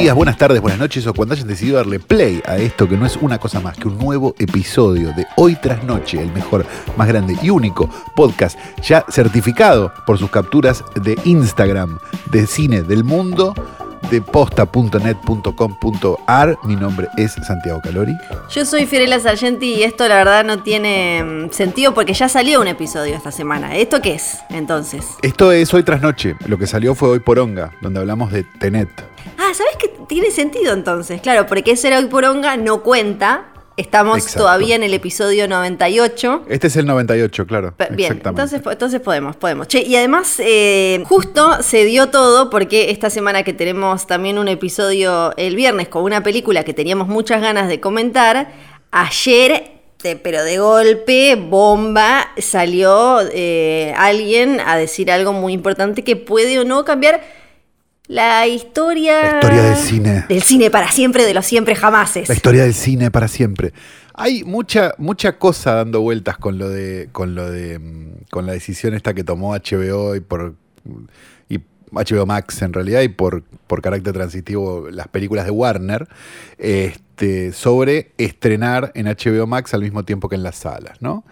Días, buenas tardes, buenas noches o cuando hayan decidido darle play a esto que no es una cosa más que un nuevo episodio de Hoy tras Noche, el mejor, más grande y único podcast ya certificado por sus capturas de Instagram de cine del mundo de posta.net.com.ar. Mi nombre es Santiago Calori. Yo soy Fiorella Sargenti y esto la verdad no tiene mm, sentido porque ya salió un episodio esta semana. ¿Esto qué es entonces? Esto es Hoy tras Noche. Lo que salió fue Hoy Poronga, donde hablamos de Tenet. Ah, ¿sabes qué tiene sentido entonces? Claro, porque ese era Hoy Poronga no cuenta. Estamos Exacto. todavía en el episodio 98. Este es el 98, claro. Bien, entonces, entonces podemos, podemos. Che, y además, eh, justo se dio todo porque esta semana que tenemos también un episodio el viernes con una película que teníamos muchas ganas de comentar, ayer, de- pero de golpe, bomba, salió eh, alguien a decir algo muy importante que puede o no cambiar la historia... La historia del cine. Del cine para siempre, de los siempre jamases. La historia del cine para siempre. Hay mucha, mucha cosa dando vueltas con lo de, con lo de, mm, con la decisión esta que tomó HBO y por y HBO Max en realidad y por, por carácter transitivo las películas de Warner este, sobre estrenar en HBO Max al mismo tiempo que en las salas, ¿no?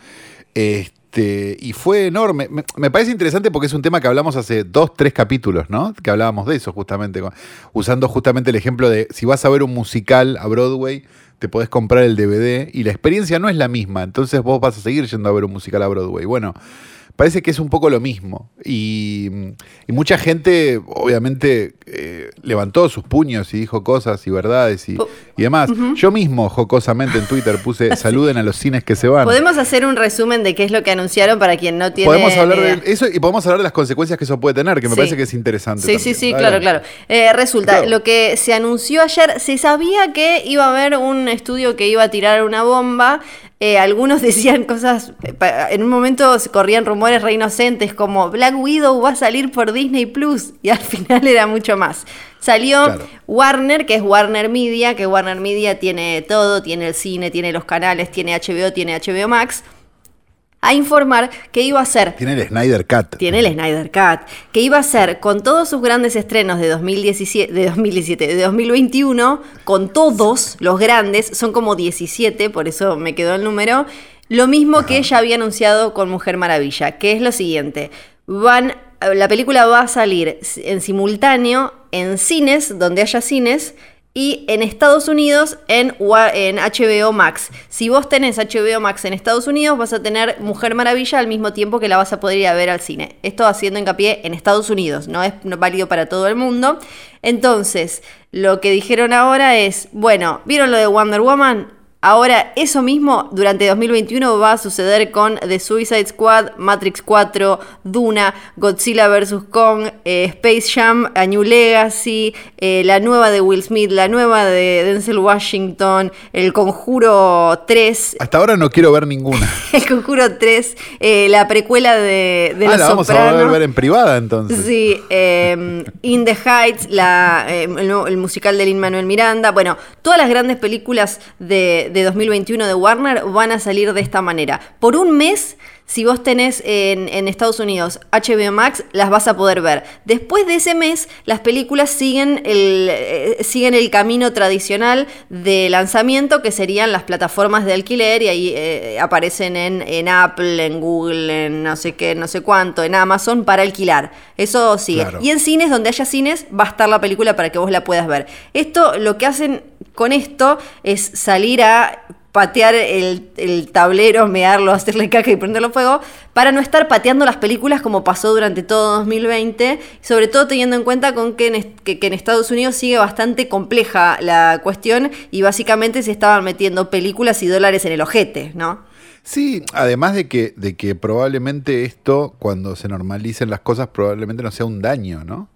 Este, y fue enorme. Me, parece interesante porque es un tema que hablamos hace dos, tres capítulos, ¿no? Que hablábamos de eso justamente, usando justamente el ejemplo de si vas a ver un musical a Broadway, te podés comprar el DVD y la experiencia no es la misma, entonces vos vas a seguir yendo a ver un musical a Broadway. Bueno, parece que es un poco lo mismo. Y, y mucha gente, obviamente, eh, levantó sus puños y dijo cosas y verdades y, y demás. Yo mismo, jocosamente, en Twitter puse saluden a los cines que se van. Podemos hacer un resumen de qué es lo que anunciaron para quien no tiene. Podemos hablar idea. de eso y podemos hablar de las consecuencias que eso puede tener, que me Sí. parece que es interesante. Sí, sí, también. sí, claro, claro. Eh, resulta, Claro. lo que se anunció ayer, se sabía que iba a haber un estudio que iba a tirar una bomba. Eh, algunos decían cosas, eh, en un momento se corrían rumores re inocentes como Black Widow va a salir por Disney Plus y al final era mucho más. Salió Claro. Warner, que es Warner Media, que Warner Media tiene todo, tiene el cine, tiene los canales, tiene HBO, tiene HBO Max, a informar que iba a ser Tiene el Snyder Cut. tiene el Snyder Cut, que iba a ser con todos sus grandes estrenos de 2017, de 2017, de 2021, con todos los grandes, son como 17, por eso me quedó el número, lo mismo que ella había anunciado con Mujer Maravilla, que es lo siguiente, van, la película va a salir en simultáneo en cines, donde haya cines, y en Estados Unidos en, HBO Max. Si vos tenés HBO Max en Estados Unidos, vas a tener Mujer Maravilla al mismo tiempo que la vas a poder ir a ver al cine. Esto haciendo hincapié en Estados Unidos, no es válido para todo el mundo. Entonces, lo que dijeron ahora es, bueno, ¿vieron lo de Wonder Woman? Ahora, eso mismo durante 2021 va a suceder con The Suicide Squad, Matrix 4, Duna, Godzilla vs. Kong, eh, Space Jam, A New Legacy, eh, la nueva de Will Smith, la nueva de Denzel Washington, El Conjuro 3, Hasta ahora no quiero ver ninguna. El Conjuro 3, eh, la precuela de, de ah, Los la vamos a Soprano. poder ver en privada entonces. Sí, eh, In the Heights, la, eh, el, el musical de Lin Manuel Miranda. Bueno, todas las grandes películas de, de 2021 de Warner van a salir de esta manera. Por un mes, si vos tenés en, en Estados Unidos HBO Max, las vas a poder ver. Después de ese mes, las películas siguen el, eh, siguen el camino tradicional de lanzamiento, que serían las plataformas de alquiler, y ahí eh, aparecen en, en Apple, en Google, en no sé qué, no sé cuánto, en Amazon para alquilar. Eso sigue. Claro. Y en cines, donde haya cines, va a estar la película para que vos la puedas ver. Esto, lo que hacen con esto es salir a patear el, tablero, mearlo, hacerle caca y prenderlo fuego, para no estar pateando las películas como pasó durante todo 2020, sobre todo teniendo en cuenta con que en, que en Estados Unidos sigue bastante compleja la cuestión y básicamente se estaban metiendo películas y dólares en el ojete, ¿no? Sí, además de que, de que probablemente esto, cuando se normalicen las cosas, probablemente no sea un daño, ¿no?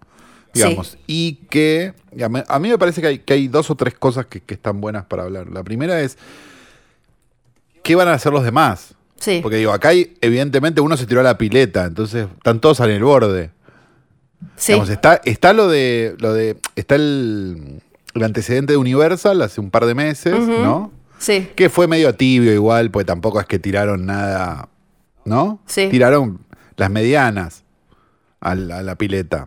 Digamos. Y que a mí, me parece que hay, que hay dos o tres cosas que, que están buenas para hablar. La primera es, ¿qué van a hacer los demás? Sí. Porque digo, acá hay, evidentemente uno se tiró a la pileta, entonces están todos en el borde. Sí. Digamos, está, está lo de. lo de. Está el, el antecedente de Universal hace un par de meses, ¿no? Sí. Que fue medio tibio igual, porque tampoco es que tiraron nada. ¿No? Sí. Tiraron las medianas a la, a la pileta.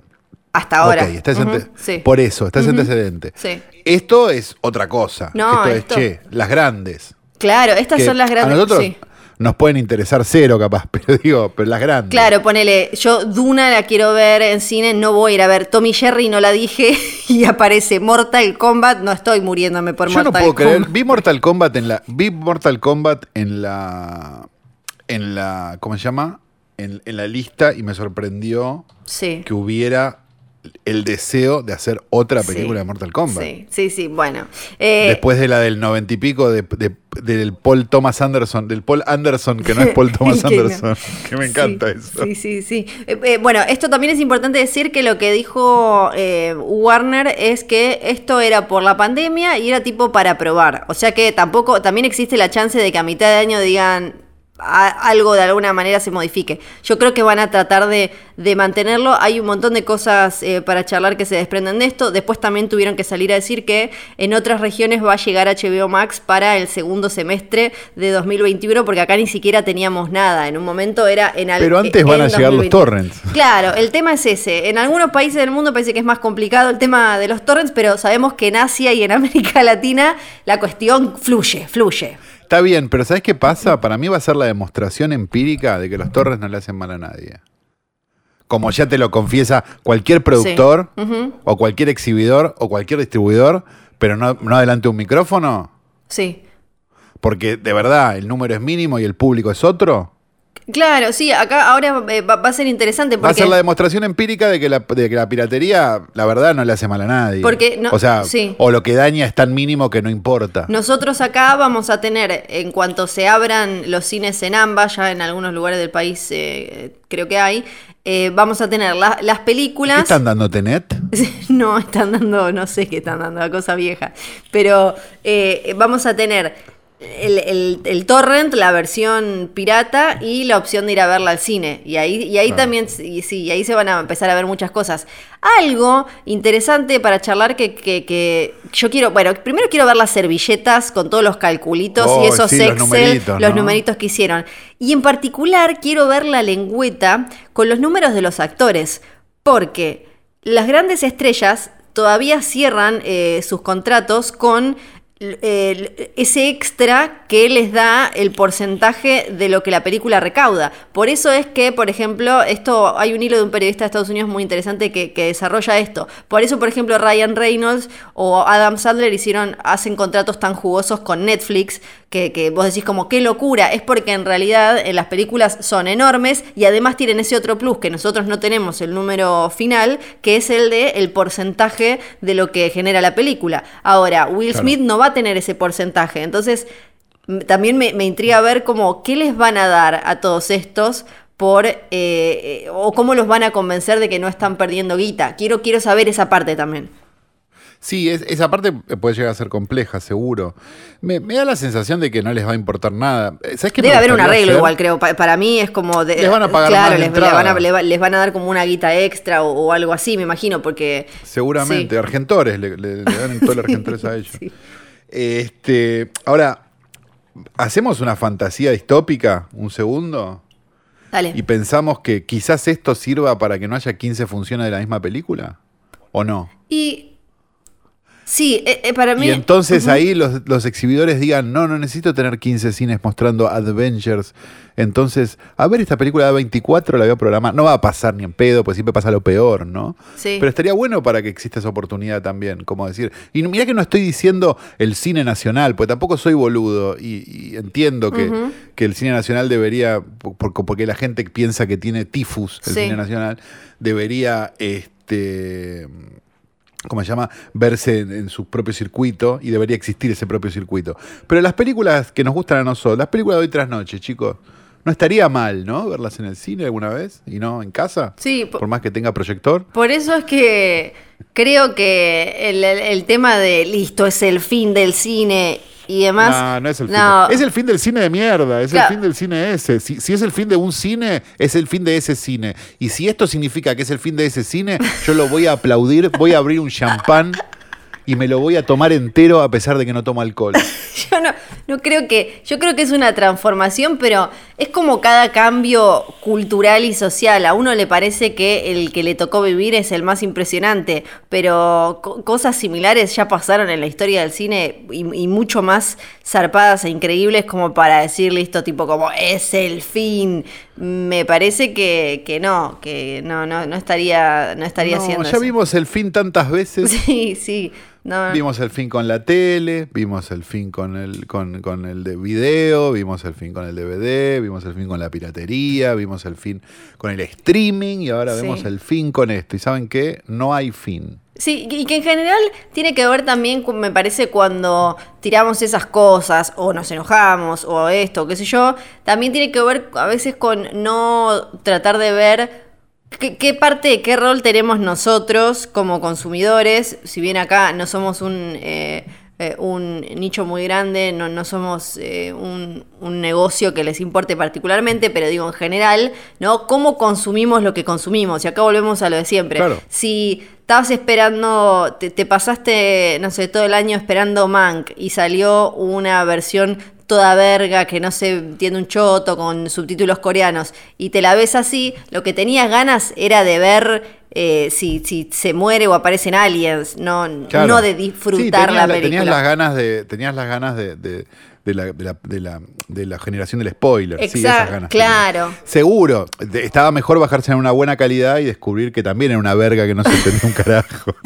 Hasta ahora. Ok, está ese Ujú, ante- sí. Por eso, está ese antecedente. Sí. Esto es otra cosa. No, esto, esto- es, che, las grandes. Claro, estas que son las grandes. A nosotros sí. nos pueden interesar cero, capaz, pero digo, pero las grandes. Claro, ponele, yo Duna la quiero ver en cine, no voy a ir a ver Tommy Jerry, no la dije, y aparece Mortal Kombat, no estoy muriéndome por Yo no Mortal puedo creer. Kombat. Vi Mortal Kombat en la. Vi Mortal Kombat en la. En la. ¿Cómo se llama? En, en la lista y me sorprendió Sí. que hubiera el deseo de hacer otra película Sí. de Mortal Kombat. Sí, sí, sí, bueno. Eh, Después de la del noventa y pico de, de- del Paul Thomas Anderson, del Paul Anderson, que no es Paul Thomas Que no. Anderson, que me encanta sí, eso. Sí, sí, sí. Eh, eh, bueno, esto también es importante decir que lo que dijo Warner es que esto era por la pandemia y era tipo para probar. O sea que tampoco, también existe la chance de que a mitad de año digan "A- algo de alguna manera se modifique. Yo creo que van a tratar de, de mantenerlo. Hay un montón de cosas eh, para charlar que se desprenden de esto. Después también tuvieron que salir a decir que en otras regiones va a llegar HBO Max para el segundo semestre de 2021, porque acá ni siquiera teníamos nada. En un momento era en al- Pero antes van a llegar los 2020. torrents. Claro, el tema es ese. En algunos países del mundo parece que es más complicado el tema de los torrents, pero sabemos que en Asia y en América Latina la cuestión fluye, fluye. Está bien, pero ¿sabes qué pasa? Para mí va a ser la demostración empírica de que los torres no le hacen mal a nadie. Como ya te lo confiesa cualquier productor, o cualquier exhibidor, o cualquier distribuidor, pero no, no delante de un micrófono, Sí. porque de verdad el número es mínimo y el público es otro. Claro, sí, acá ahora eh, va, va a ser interesante Va a porque... ser la demostración empírica de que la, de que la piratería, la verdad, no le hace mal a nadie. Porque no- o sea, sí. o lo que daña es tan mínimo que no importa. Nosotros acá vamos a tener, en cuanto se abran los cines en ambas, ya en algunos lugares del país eh, creo que hay, eh, vamos a tener la- las ¿Qué películas... están dando Tenet? No, están dando, no sé qué están dando, la cosa vieja. Pero vamos a tener el, el- el torrent, la versión pirata y la opción de ir a verla al cine. Y ahí, y ahí Claro. también, y sí, y ahí se van a empezar a ver muchas cosas. Algo interesante para charlar que, que- que yo quiero, bueno, primero quiero ver las servilletas con todos los calculitos Oh, y esos sí, los Excel, numeritos, los ¿no? numeritos que hicieron. Y en particular quiero ver la lengüeta con los números de los actores, porque las grandes estrellas todavía cierran eh, sus contratos con ese extra que les da el porcentaje de lo que la película recauda. Por eso es que, por ejemplo, esto hay un hilo de un periodista de Estados Unidos muy interesante que, que desarrolla esto. Por eso, por ejemplo, Ryan Reynolds o Adam Sandler hicieron, hacen contratos tan jugosos con Netflix que, que vos decís como qué locura. Es porque en realidad en las películas son enormes y además tienen ese otro plus que nosotros no tenemos el número final, que es el de el porcentaje de lo que genera la película. Ahora, Will Claro. Smith no va a tener ese porcentaje. Entonces, también me, me intriga ver cómo qué les van a dar a todos estos por eh, eh, o cómo los van a convencer de que no están perdiendo guita. Quiero, quiero saber esa parte también. Sí, es- esa parte puede llegar a ser compleja, seguro. Me, me da la sensación de que no les va a importar nada. Eh, ¿Sabes qué me Debe haber un arreglo hacer? igual, creo. Pa- para mí es como... de- Les van a pagar claro, más les, les van a, le va- les van a dar como una guita extra o, o algo así, me imagino, porque... Seguramente, Sí. Argentores, le, le- le dan todo el Argentores a ellos. Sí. Este, ahora, ¿hacemos una fantasía distópica un segundo? Dale. ¿Y pensamos que quizás esto sirva para que no haya 15 funciones de la misma película? ¿O no? Y... Sí, eh, eh, para mí... Y entonces ahí los, los exhibidores digan, no, no necesito tener 15 cines mostrando Adventures. Entonces, a ver, esta película de 24 la voy a programar. No va a pasar ni en pedo, pues siempre pasa lo peor, ¿no? Sí. Pero estaría bueno para que exista esa oportunidad también, como decir. Y mira que no estoy diciendo el cine nacional, pues tampoco soy boludo y, y entiendo que, que el cine nacional debería, por- por- porque la gente piensa que tiene tifus el Sí. cine nacional, debería, este, ¿cómo se llama? Verse en, en su propio circuito y debería existir ese propio circuito. Pero las películas que nos gustan a nosotros, las películas de hoy tras noche, chicos, no estaría mal, ¿no? Verlas en el cine alguna vez y no en casa. Sí, po- Por más que tenga proyector. Por eso es que creo que el, el- el tema de listo es el fin del cine y demás. No, no es el fin. No. es el fin del cine de mierda, es Claro. el fin del cine ese. Si, si es el fin de un cine, es el fin de ese cine. Y si esto significa que es el fin de ese cine, yo lo voy a aplaudir, voy a abrir un champán y me lo voy a tomar entero a pesar de que no tomo alcohol. Yo no, no creo que, yo creo que es una transformación, pero es como cada cambio cultural y social. A uno le parece que el que le tocó vivir es el más impresionante, pero co- cosas similares ya pasaron en la historia del cine y, y mucho más zarpadas e increíbles como para decir listo, tipo como es el fin. Me parece que, que no, que no, no, no estaría, no estaría No, haciendo ya eso. vimos el fin tantas veces. Sí, sí. No, Vimos el fin con la tele, vimos el fin con el, con, con el de video, vimos el fin con el DVD, vimos el fin con la piratería, vimos el fin con el streaming y ahora Sí. vemos el fin con esto. ¿Y saben qué? No hay fin. Sí, y que en general tiene que ver también, me parece, cuando tiramos esas cosas, o nos enojamos, o esto, qué sé yo, también tiene que ver a veces con no tratar de ver qué, qué parte, qué rol tenemos nosotros como consumidores, si bien acá no somos un... eh, eh, un nicho muy grande, no, no somos eh, un, un negocio que les importe particularmente, pero digo en general, ¿no? ¿Cómo consumimos lo que consumimos? Y acá volvemos a lo de siempre. Claro. Si estabas esperando, te, te pasaste, no sé, todo el año esperando Mank y salió una versión toda verga que no se entiende un choto con subtítulos coreanos y te la ves así, lo que tenías ganas era de ver eh, si, si se muere o aparecen aliens, no, Claro. no de disfrutar la la- película. Tenías las ganas de, tenías las ganas de, de- de la, de la- de la- de la generación del spoiler. sí, Exacto, esas ganas claro. Seguro. Estaba mejor bajarse en una buena calidad y descubrir que también era una verga que no se entendía un carajo.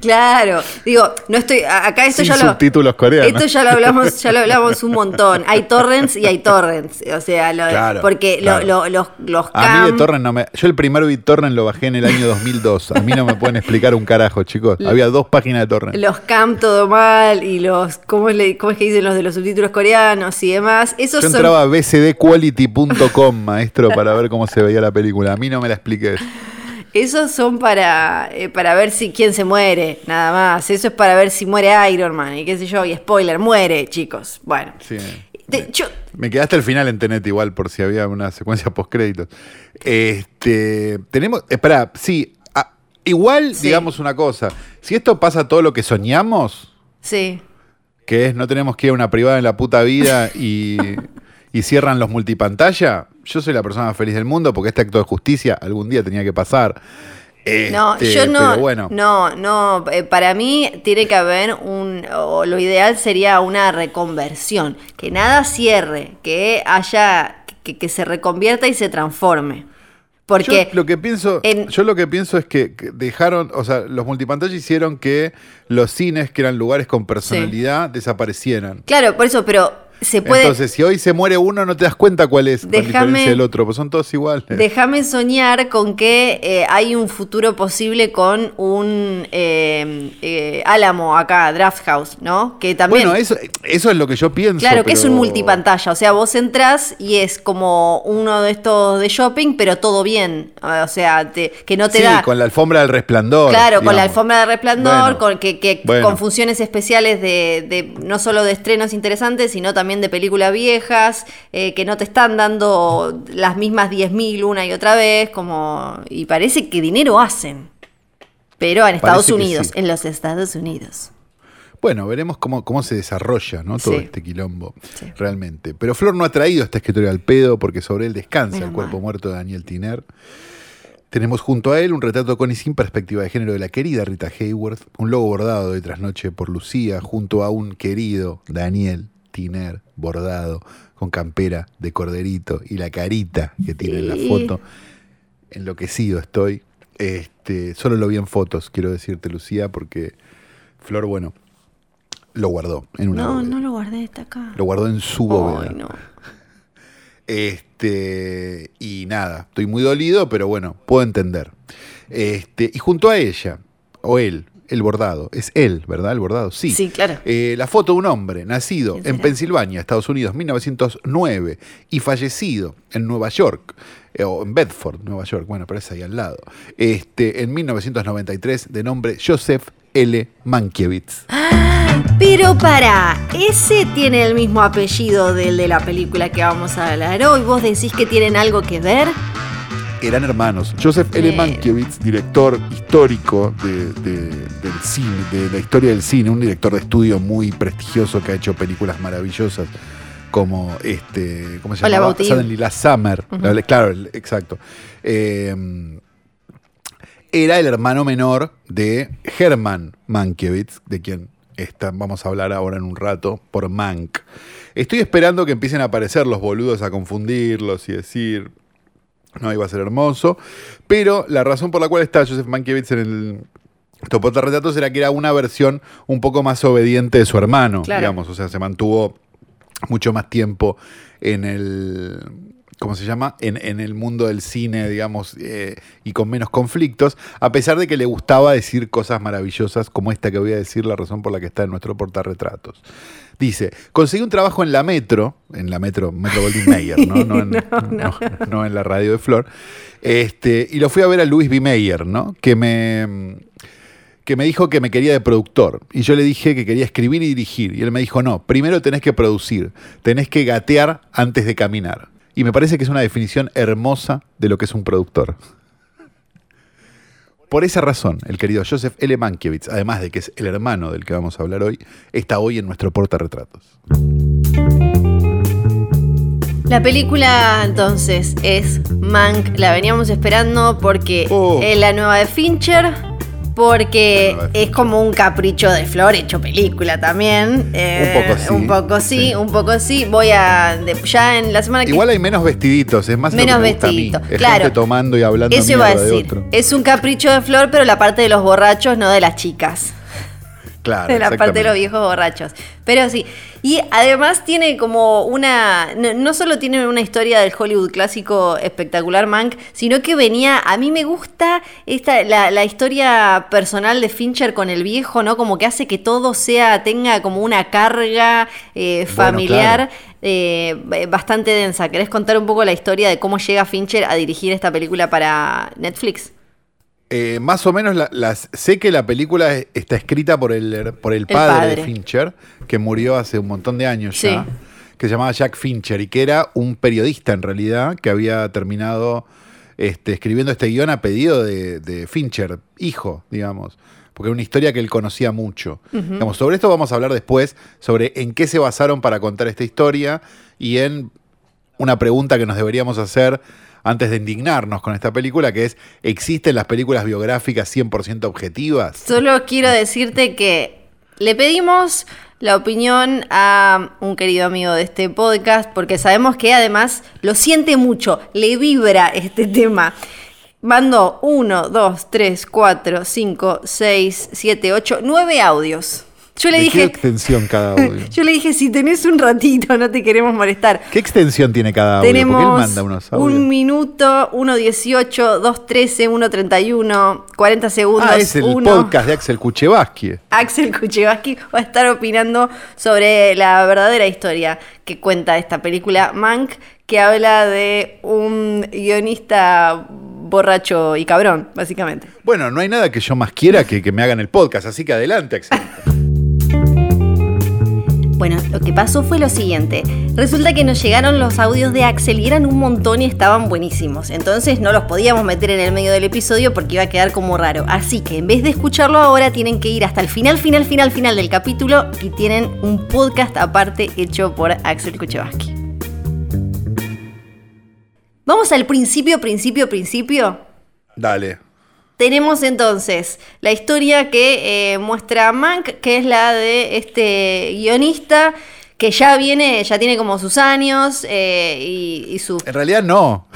Claro, digo, no estoy, acá esto Sin ya lo subtítulos coreanos. Esto ya lo hablamos, ya lo hablamos un montón. Hay torrents y hay torrents, o sea, lo- Claro, porque lo- claro. lo- los los A mí cam- de torrent no me. Yo el primer BitTorrent lo bajé en el año 2002. A mí no me pueden explicar un carajo, chicos. Había dos páginas de torrent. los cam todo mal y los ¿cómo es, le- cómo es que dicen los de los subtítulos coreanos y demás. Esos Yo son entraba a bcdquality.com, maestro, para ver cómo se veía la película. A mí no me la expliques. esos son para eh, para ver si quién se muere, nada más. Eso es para ver si muere Iron Man y qué sé yo, y spoiler, muere, chicos. Bueno. Sí. Yo- Me quedaste al final en Tenet igual por si había una secuencia post créditos. Este, tenemos, espera, sí, ah, igual Sí. digamos una cosa, si esto pasa todo lo que soñamos, sí. Que es no tenemos que ir a una privada en la puta vida y, y cierran los multipantalla, yo soy la persona más feliz del mundo porque este acto de justicia algún día tenía que pasar. No, Este, yo no, Pero bueno, no, no, eh, para mí tiene que haber un, o lo ideal sería una reconversión, que nada cierre, que haya, que, que se reconvierta y se transforme. Porque yo lo que pienso, en- yo lo que pienso es que dejaron, o sea, los multipantalla hicieron que los cines, que eran lugares con personalidad, desaparecieran. Claro, por eso, pero se puede. Entonces, si hoy se muere uno, no te das cuenta cuál es la diferencia del otro, pues son todos iguales. Déjame soñar con que eh, hay un futuro posible con un eh, eh, Álamo acá, Draft House, ¿no? Que también. bueno, eso, eso es lo que yo pienso. Claro, que es un multipantalla. O sea, vos entrás y es como uno de estos de shopping, pero todo bien. O sea, te- que no te Sí, da. con la alfombra del resplandor. Claro, con la alfombra de resplandor, Bueno, con, que, que- bueno. con funciones especiales de, de no solo de estrenos interesantes, sino también de películas viejas, eh, que no te están dando las mismas 10.000 una y otra vez, como y parece que dinero hacen. Pero en Estados Parece Unidos, sí. en los Estados Unidos. Bueno, veremos cómo, cómo se desarrolla ¿no? todo Sí. este quilombo Sí. realmente. Pero Flor no ha traído este escritorio al pedo porque sobre él descansa Menos el cuerpo mal. muerto de Daniel Tiner. Tenemos junto a él un retrato con y sin perspectiva de género de la querida Rita Hayworth, un logo bordado de trasnoche por Lucía, junto a un querido Daniel Tiner bordado con campera de corderito y la carita que tiene en la foto. Enloquecido estoy. Este, solo lo vi en fotos, quiero decirte, Lucía, porque Flor, bueno, lo guardó en una No, bóveda. no lo guardé, está acá. Lo guardó en su bóveda. Ay, no. Este, y nada, estoy muy dolido, pero bueno, puedo entender. Este, y junto a ella, o él, el bordado. Es él, ¿verdad? El bordado, sí. Sí, claro. Eh, la foto de un hombre nacido ¿Quién en? Pensilvania, Estados Unidos, 1909, y fallecido en Nueva York, eh, o en Bedford, Nueva York, bueno, pero es ahí al lado, este, en 1993, de nombre Joseph L. Mankiewicz. Pero para, ese tiene el mismo apellido del de la película que vamos a hablar hoy. ¿Vos decís que tienen algo que ver? Eran hermanos. Joseph L. Mankiewicz, director histórico de- de- del cine, de la historia del cine, un director de estudio muy prestigioso que ha hecho películas maravillosas como este, ¿cómo se llama? Suddenly Last Summer. Ujú. Claro, el- exacto. Eh, era el hermano menor de Herman Mankiewicz, de quien está- vamos a hablar ahora en un rato, por Mank. Estoy esperando que empiecen a aparecer los boludos a confundirlos y decir, no, iba a ser hermoso. Pero la razón por la cual está Joseph Mankiewicz en el Topota Retratos era que era una versión un poco más obediente de su hermano, Claro. digamos. O sea, se mantuvo mucho más tiempo en el. ¿Cómo se llama? En, en el mundo del cine, digamos, eh, y con menos conflictos, a pesar de que le gustaba decir cosas maravillosas como esta que voy a decir, la razón por la que está en nuestro portarretratos. Dice, conseguí un trabajo en la Metro, en la Metro, Metro Goldwyn Mayer, ¿no? No en, no, no en la radio de Flor, este, y lo fui a ver a Louis B. Mayer, ¿no? Que me que me dijo que me quería de productor. Y yo le dije que quería escribir y dirigir. Y él me dijo, no, primero tenés que producir, tenés que gatear antes de caminar. Y me parece que es una definición hermosa de lo que es un productor. Por esa razón, el querido Joseph L. Mankiewicz, además de que es el hermano del que vamos a hablar hoy, está hoy en nuestro portarretratos. La película entonces es Mank, la veníamos esperando porque Oh. es la nueva de Fincher, porque es como un capricho de Flor hecho película también. Eh, poco sí. Un poco sí, Sí. un poco sí. Voy a. de- ya en la semana que Igual hay menos vestiditos, es más Menos me vestiditos, Es claro. gente tomando y hablando Eso iba a de decir. otro. Es un capricho de Flor, pero la parte de los borrachos, no de las chicas. Claro, de la parte de los viejos borrachos. Pero sí. Y además tiene como una. No, no solo tiene una historia del Hollywood clásico espectacular, Mank, sino que venía. A mí me gusta esta, la, la historia personal de Fincher con el viejo, ¿no? Como que hace que todo sea. tenga como una carga eh, Bueno, familiar. claro. eh, bastante densa. ¿Querés contar un poco la historia de cómo llega Fincher a dirigir esta película para Netflix? Eh, más o menos la- las, sé que la película es- está escrita por el, por el padre, padre. de Fincher, que murió hace un montón de años ya, que se llamaba Jack Fincher y que era un periodista en realidad que había terminado este, escribiendo este guion a pedido de, de Fincher, hijo, digamos. Porque era una historia que él conocía mucho. Digamos, sobre esto vamos a hablar después, sobre en qué se basaron para contar esta historia y en una pregunta que nos deberíamos hacer antes de indignarnos con esta película, que es, ¿existen las películas biográficas 100% objetivas? Solo quiero decirte que le pedimos la opinión a un querido amigo de este podcast, porque sabemos que además lo siente mucho, le vibra este tema. Mandó 1, 2, 3, 4, 5, 6, 7, 8, 9 audios. Yo le ¿De qué dije, extensión cada audio? yo le dije, si tenés un ratito, no te queremos molestar. ¿Qué extensión tiene cada audio? Porque él Tenemos manda unos audios. un minuto, 1.18, 2.13, 1.31, 40 segundos. ah, es el uno. podcast de Axel Kuchevaski. Axel Kuchevaski va a estar opinando sobre la verdadera historia que cuenta esta película Mank, que habla de un guionista borracho y cabrón, básicamente. Bueno, no hay nada que yo más quiera que que me hagan el podcast, así que adelante, Axel. Bueno, lo que pasó fue lo siguiente. Resulta que nos llegaron los audios de Axel y eran un montón y estaban buenísimos. Entonces no los podíamos meter en el medio del episodio porque iba a quedar como raro. Así que en vez de escucharlo ahora, tienen que ir hasta el final, final, final, final del capítulo y tienen un podcast aparte hecho por Axel Kuchevaski. Vamos al principio, principio, principio. Dale. Tenemos entonces la historia que eh, muestra Mank, que es la de este guionista que ya viene, ya tiene como sus años eh, y, y su... En realidad no.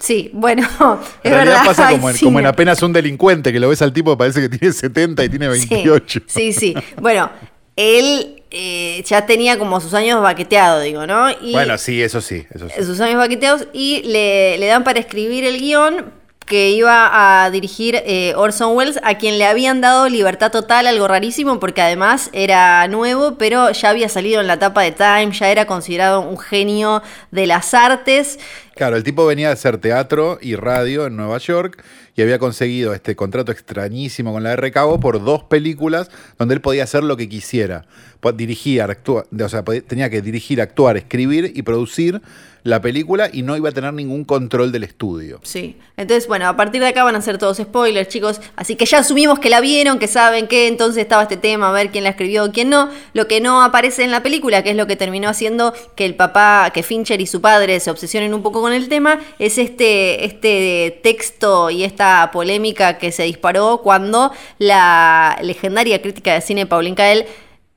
Sí, bueno, es En realidad verdad. pasa ay, como en, sí. como en apenas un delincuente, que lo ves al tipo, parece que tiene 70 y tiene 28. Sí, sí, sí. Bueno, él eh, ya tenía como sus años baqueteados, digo, ¿no? Y Bueno, sí, eso sí, eso sí. sus años baqueteados y le, le dan para escribir el guion que iba a dirigir eh, Orson Welles, a quien le habían dado libertad total, algo rarísimo, porque además era nuevo, pero ya había salido en la tapa de Time, ya era considerado un genio de las artes. Claro, el tipo venía de hacer teatro y radio en Nueva York y había conseguido este contrato extrañísimo con la RKO por dos películas donde él podía hacer lo que quisiera. Dirigir, actuar, o sea, tenía que dirigir, actuar, escribir y producir la película y no iba a tener ningún control del estudio. Sí. Entonces, bueno, a partir de acá van a ser todos spoilers, chicos. Así que ya asumimos que la vieron, que saben que entonces estaba este tema, a ver quién la escribió, quién no. Lo que no aparece en la película, que es lo que terminó haciendo que el papá, que Fincher y su padre se obsesionen un poco con el tema, es este, este texto y esta polémica que se disparó cuando la legendaria crítica de cine Pauline Kael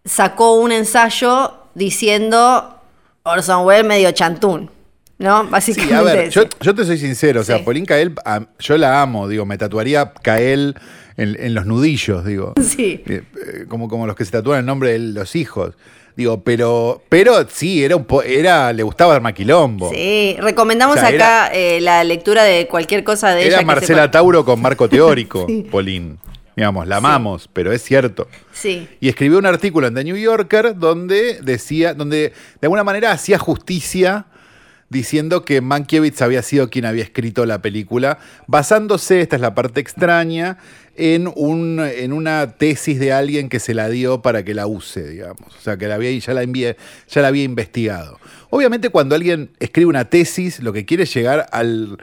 sacó un ensayo diciendo Orson Welles medio chantún. ¿No? Básicamente. Sí, a ver, yo, te soy sincero, o sea, Pauline Kael, yo la amo, digo, me tatuaría Kael en, los nudillos, digo. Sí. Eh, eh, como, como los que se tatúan el nombre de los hijos. Digo, pero, pero sí, era un era, le gustaba el maquilombo. Sí, recomendamos acá eh, la lectura de cualquier cosa de ella. Era Marcela Tauro con marco teórico, Pauline. Digamos, la amamos, pero es cierto. Sí. Y escribió un artículo en The New Yorker donde decía, donde de alguna manera hacía justicia diciendo que Mankiewicz había sido quien había escrito la película, basándose, esta es la parte extraña, en, un, en una tesis de alguien que se la dio para que la use, digamos. O sea, que la había, ya, la ya la había investigado. Obviamente cuando alguien escribe una tesis, lo que quiere es llegar al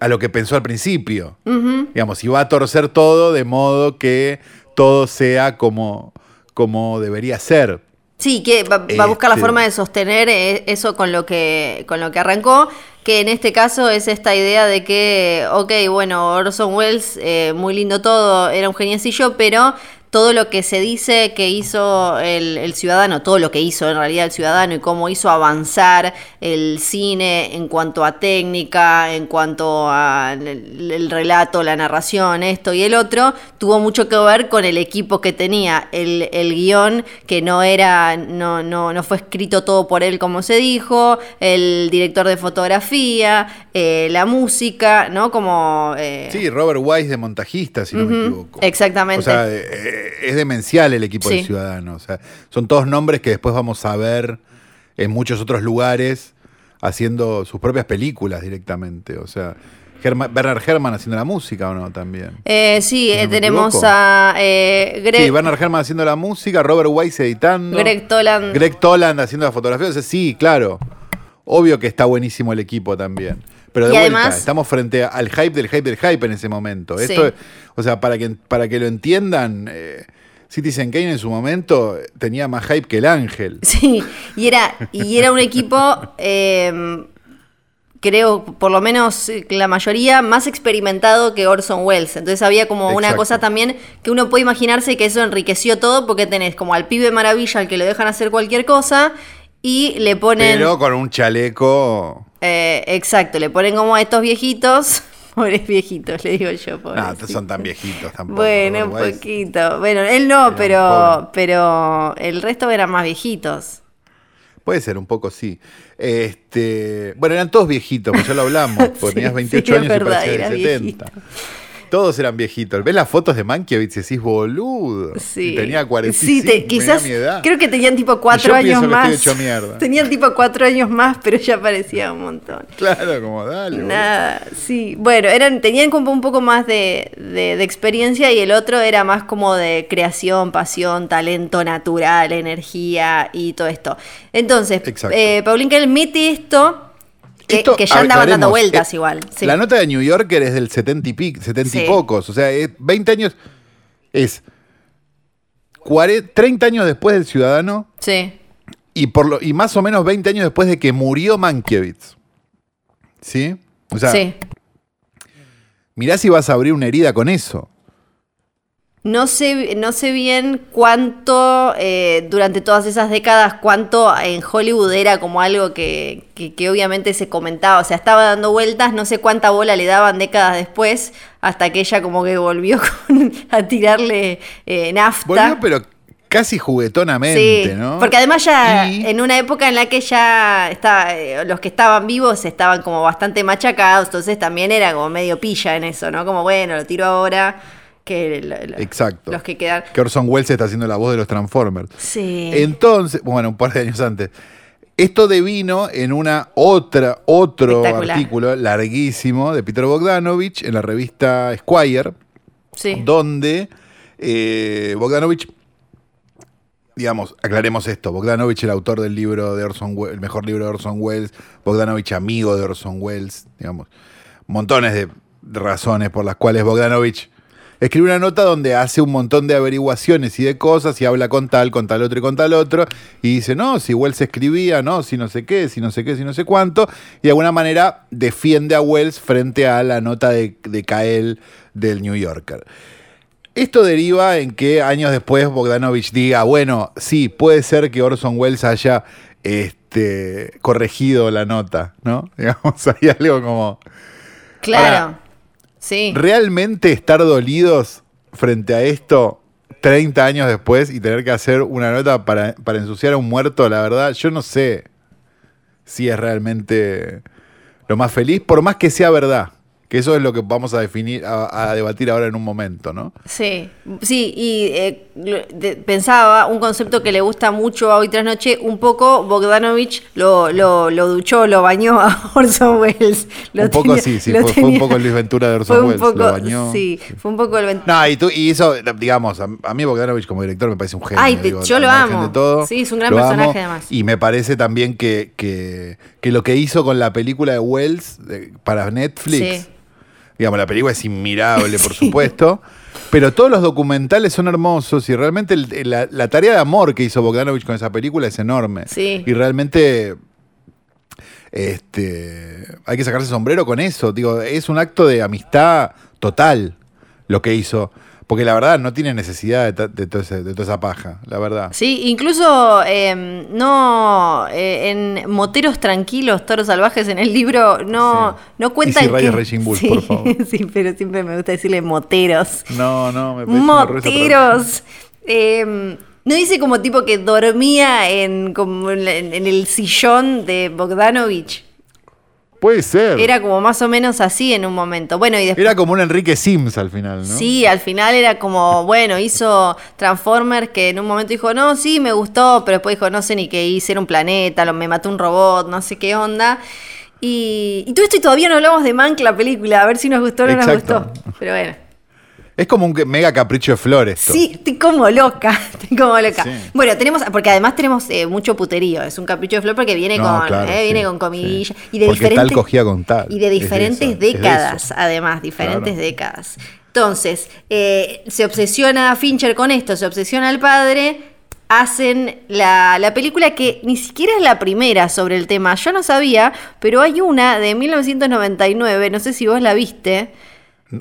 a lo que pensó al principio. Digamos, y va a torcer todo de modo que todo sea como, como debería ser. Sí, que va, a buscar la este. forma de sostener eh, eso con lo que con lo que arrancó, que en este caso es esta idea de que, ok, bueno, Orson Welles, eh, muy lindo todo, era un geniecillo, pero todo lo que se dice que hizo el, ciudadano, todo lo que hizo en realidad el ciudadano y cómo hizo avanzar el cine en cuanto a técnica, en cuanto al el relato, la narración, esto y el otro, tuvo mucho que ver con el equipo que tenía, el, el guion que no era, no, no, no fue escrito todo por él como se dijo, el director de fotografía, eh, la música, ¿no? Como... Eh, sí, Robert Wise de montajista, si no me equivoco. Exactamente. O sea, eh, es demencial el equipo del Ciudadano. O sea, son todos nombres que después vamos a ver en muchos otros lugares haciendo sus propias películas directamente. O sea, Bernard Herrmann haciendo la música o no también. Eh, sí, eh, tenemos a eh, Greg. Sí, Bernard Herrmann haciendo la música, Robert Weiss editando. Greg Toland. Greg Toland haciendo la fotografía. O sea, sí, claro. Obvio que está buenísimo el equipo también. Pero de vuelta, estamos frente al hype del hype del hype en ese momento. Esto, o sea, para que, para que lo entiendan, eh, Citizen Kane en su momento tenía más hype que el Ángel. Sí, y era, y era un equipo, em, creo, por lo menos la mayoría, más experimentado que Orson Welles. Entonces había como una cosa también que uno puede imaginarse que eso enriqueció todo porque tenés como al pibe maravilla al que lo dejan hacer cualquier cosa y le ponen... Pero con un chaleco... Eh, exacto, le ponen como a estos viejitos. Pobres viejitos, le digo yo. No, son tan viejitos tampoco. Bueno, un poquito. Bueno, él no, pero, pero el resto eran más viejitos. Puede ser, un poco sí. Este, bueno, eran todos viejitos, pues ya lo hablamos, porque tenías 28 años y parecías de 70. Todos eran viejitos. ¿Ves las fotos de Mankiewicz y decís, boludo? Sí. tenía 45, sí, quizás, mi edad. Creo que tenían tipo cuatro años más. Hecho. Tenían tipo cuatro años más, pero ya parecía un montón. Claro, como dale. Nada, sí. Bueno, eran, tenían como un poco más de, de, experiencia y el otro era más como de creación, pasión, talento natural, energía y todo esto. Entonces, eh, Paulín él mete esto que, ya andaban dando vueltas eh, igual. La nota de New Yorker es del 70 y, 70 y pocos. O sea, 20 años. Es 30 años después del Ciudadano. Sí. Y, por lo, y más o menos 20 años después de que murió Mankiewicz. ¿Sí? O sea, sí. mirá si vas a abrir una herida con eso. No sé, no sé bien cuánto, eh, durante todas esas décadas, cuánto en Hollywood era como algo que, que, obviamente se comentaba, o sea, estaba dando vueltas, no sé cuánta bola le daban décadas después, hasta que ella como que volvió a tirarle eh, nafta. Volvió, pero casi juguetonamente, ¿no? Porque además ya Y- en una época en la que ya está, eh, los que estaban vivos estaban como bastante machacados, entonces también era como medio pilla en eso, ¿no? Como bueno, lo tiro ahora, que lo- lo- Exacto. los que quedan. Que Orson Welles está haciendo la voz de los Transformers. Sí. Entonces, bueno, un par de años antes. Esto devino en una otra, otro artículo larguísimo de Peter Bogdanovich en la revista Squire, sí. donde eh, Bogdanovich, digamos, aclaremos esto, Bogdanovich el autor del libro de Orson Welles, el mejor libro de Orson Welles, Bogdanovich amigo de Orson Welles, digamos, montones de razones por las cuales Bogdanovich escribe una nota donde hace un montón de averiguaciones y de cosas y habla con tal, con tal otro y con tal otro y dice, no, si Wells escribía, no, si no sé qué, si no sé qué, si no sé cuánto, y de alguna manera defiende a Wells frente a la nota de, de Cael del New Yorker. Esto deriva en que años después Bogdanovich diga, bueno, sí, puede ser que Orson Welles haya este, corregido la nota, ¿no? Digamos, hay algo como... Claro. Ahora, sí. ¿Realmente estar dolidos frente a esto 30 años después y tener que hacer una nota para, para ensuciar a un muerto? La verdad, yo no sé si es realmente lo más feliz, por más que sea verdad. Que eso es lo que vamos a definir, a, a debatir ahora en un momento, ¿no? Sí, sí, y eh, de- pensaba un concepto que le gusta mucho a Hoy Tras Noche, un poco Bogdanovich lo, lo, lo duchó, lo bañó a Orson Welles. Lo un poco tenía- sí, sí, fue, fue un tenía- poco Luis Ventura de Orson Welles, poco, lo bañó. sí, fue un poco el ven- No, y, tú, y eso, digamos, a, a mí Bogdanovich como director me parece un genio. Ay, te- yo lo amo. de todo, Sí, es un gran personaje, amo. además. Y me parece también que, que, que lo que hizo con la película de Wells de- para Netflix, Sí. Digamos, la película es inmirable, por supuesto, pero todos los documentales son hermosos y realmente el- la, la tarea de amor que hizo Bogdanovich con esa película es enorme. Sí. Y realmente este, hay que sacarse sombrero con eso. Digo, es un acto de amistad total lo que hizo. Porque la verdad no tiene necesidad de, ta- de todo ese- de toda esa paja, la verdad. Sí, incluso eh, no eh, en Moteros Tranquilos, Toros Salvajes, en el libro no, Sí. no cuentan Easy Rider que... Bull, sí, por favor. sí, pero siempre me gusta decirle moteros. No, no, me parece Moteros. Eh, no dice como tipo que dormía en, como en el sillón de Bogdanovich. Puede ser. Era, Era como más o menos así en un momento. Bueno, y después... como un Enrique Sims al final, ¿no? Sí, al final era como, bueno, hizo Transformers que en un momento dijo, no, sí, me gustó, pero después dijo, no sé ni qué hice, era un planeta, lo, me mató un robot, no sé qué onda. Y, y todo esto y todavía no hablamos de Mank, la película, a ver si nos gustó o no Exacto. nos gustó. Pero bueno. Es como un mega capricho de flores. Sí, estoy como loca, estoy como loca. Sí. Bueno, tenemos, porque además tenemos eh, mucho puterío, es un capricho de flor porque viene No, con, claro, eh, viene sí, con comillas sí. y de Porque tal diferentes cogía con tal. y de Es de diferentes es décadas, además, diferentes Claro. décadas. Entonces, eh, se obsesiona Fincher con esto, se obsesiona al padre, hacen la, la película que ni siquiera es la primera sobre el tema. Yo no sabía, pero hay una de 1999, no sé si vos la viste,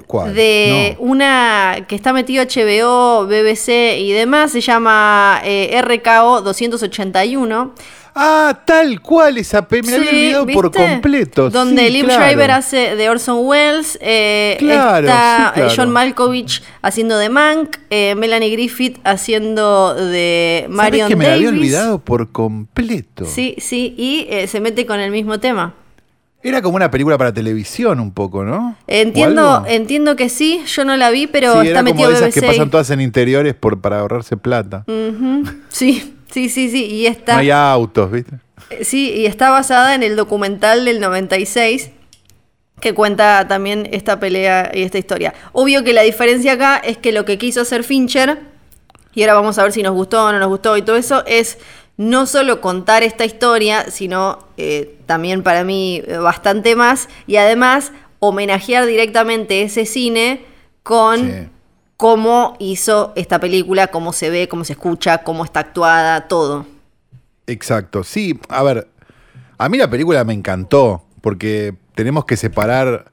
¿Cuál? de No. una que está metido HBO, BBC y demás, se llama eh, RKO 281. Ah, tal cual esa me la había Sí, olvidado por completo. Donde sí, Liv claro. Schreiber hace de Orson Welles, eh, Claro, está sí, claro. John Malkovich haciendo de Mank, eh, Melanie Griffith haciendo de ¿Sabés Marion que me la había olvidado por completo? Sí, sí, y eh, se mete con el mismo tema. Era como una película para televisión un poco, ¿no? ¿O Entiendo, entiendo que sí, yo no la vi, pero sí, está era como metido de esas BBC. que pasan todas en interiores por, para ahorrarse plata. Sí, sí, sí, sí, y está. No hay autos, ¿viste? Eh, Sí, y está basada en el documental del 96 que cuenta también esta pelea y esta historia. Obvio que la diferencia acá es que lo que quiso hacer Fincher, y ahora vamos a ver si nos gustó o no nos gustó y todo eso, es no solo contar esta historia, sino eh, también para mí eh, bastante más, y además homenajear directamente ese cine con Sí. cómo hizo esta película, cómo se ve, cómo se escucha, cómo está actuada, todo. Exacto. Sí, a ver, a mí la película me encantó porque tenemos que separar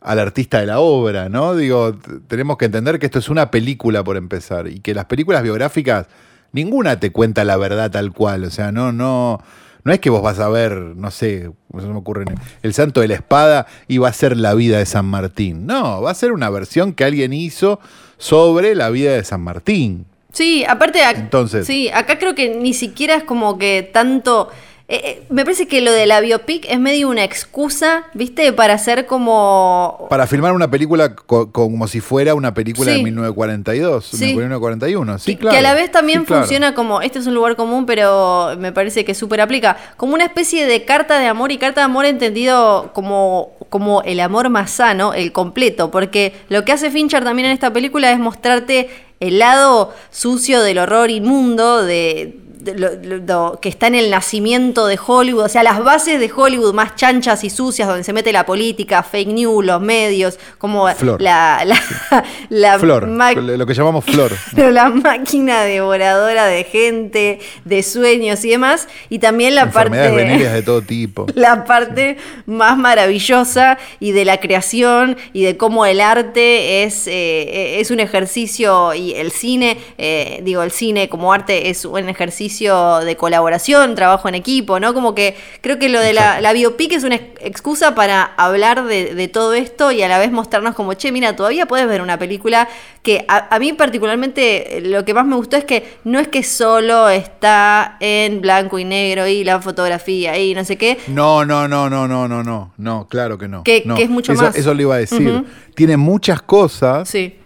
al artista de la obra, ¿no? Digo, tenemos que entender que esto es una película por empezar y que las películas biográficas ninguna te cuenta la verdad tal cual, o sea, no no no es que vos vas a ver, no sé, no me ocurre el Santo de la Espada y va a ser la vida de San Martín. No, va a ser una versión que alguien hizo sobre la vida de San Martín. Sí, aparte, Entonces- sí, acá creo que ni siquiera es como que tanto. Eh, eh, me parece que lo de la biopic es medio una excusa, ¿viste? Para hacer como. Para filmar una película co- como si fuera una película de Sí. 1942, Sí. 1941. Sí, que, claro. que a la vez también Sí, claro. funciona como, este es un lugar común, pero me parece que súper aplica, como una especie de carta de amor y carta de amor entendido como, como el amor más sano, el completo, porque lo que hace Fincher también en esta película es mostrarte el lado sucio del horror inmundo, de, de lo- lo- lo que está en el nacimiento de Hollywood, o sea, las bases de Hollywood más chanchas y sucias, donde se mete la política, fake news, los medios, como Flor. la, la, la Flor, lo que llamamos flor. pero la máquina devoradora de gente, de sueños y demás. Y también la Enfermedades parte. de todo tipo. La parte más maravillosa y de la creación y de cómo el arte es, eh, es un ejercicio y el cine, eh, digo, el cine como arte es un ejercicio de colaboración, trabajo en equipo, ¿no? Como que creo que lo de la, la biopic es una ex- excusa para hablar de, de todo esto y a la vez mostrarnos como, che, mira, todavía puedes ver una película que a, a mí particularmente eh, lo que más me gustó es que no es que solo está en blanco y negro y la fotografía y no sé qué, No, no, no, no, no, no, no, no, claro que no. Que- No. que es mucho eso, más. Eso le iba a decir. Tiene muchas cosas sí.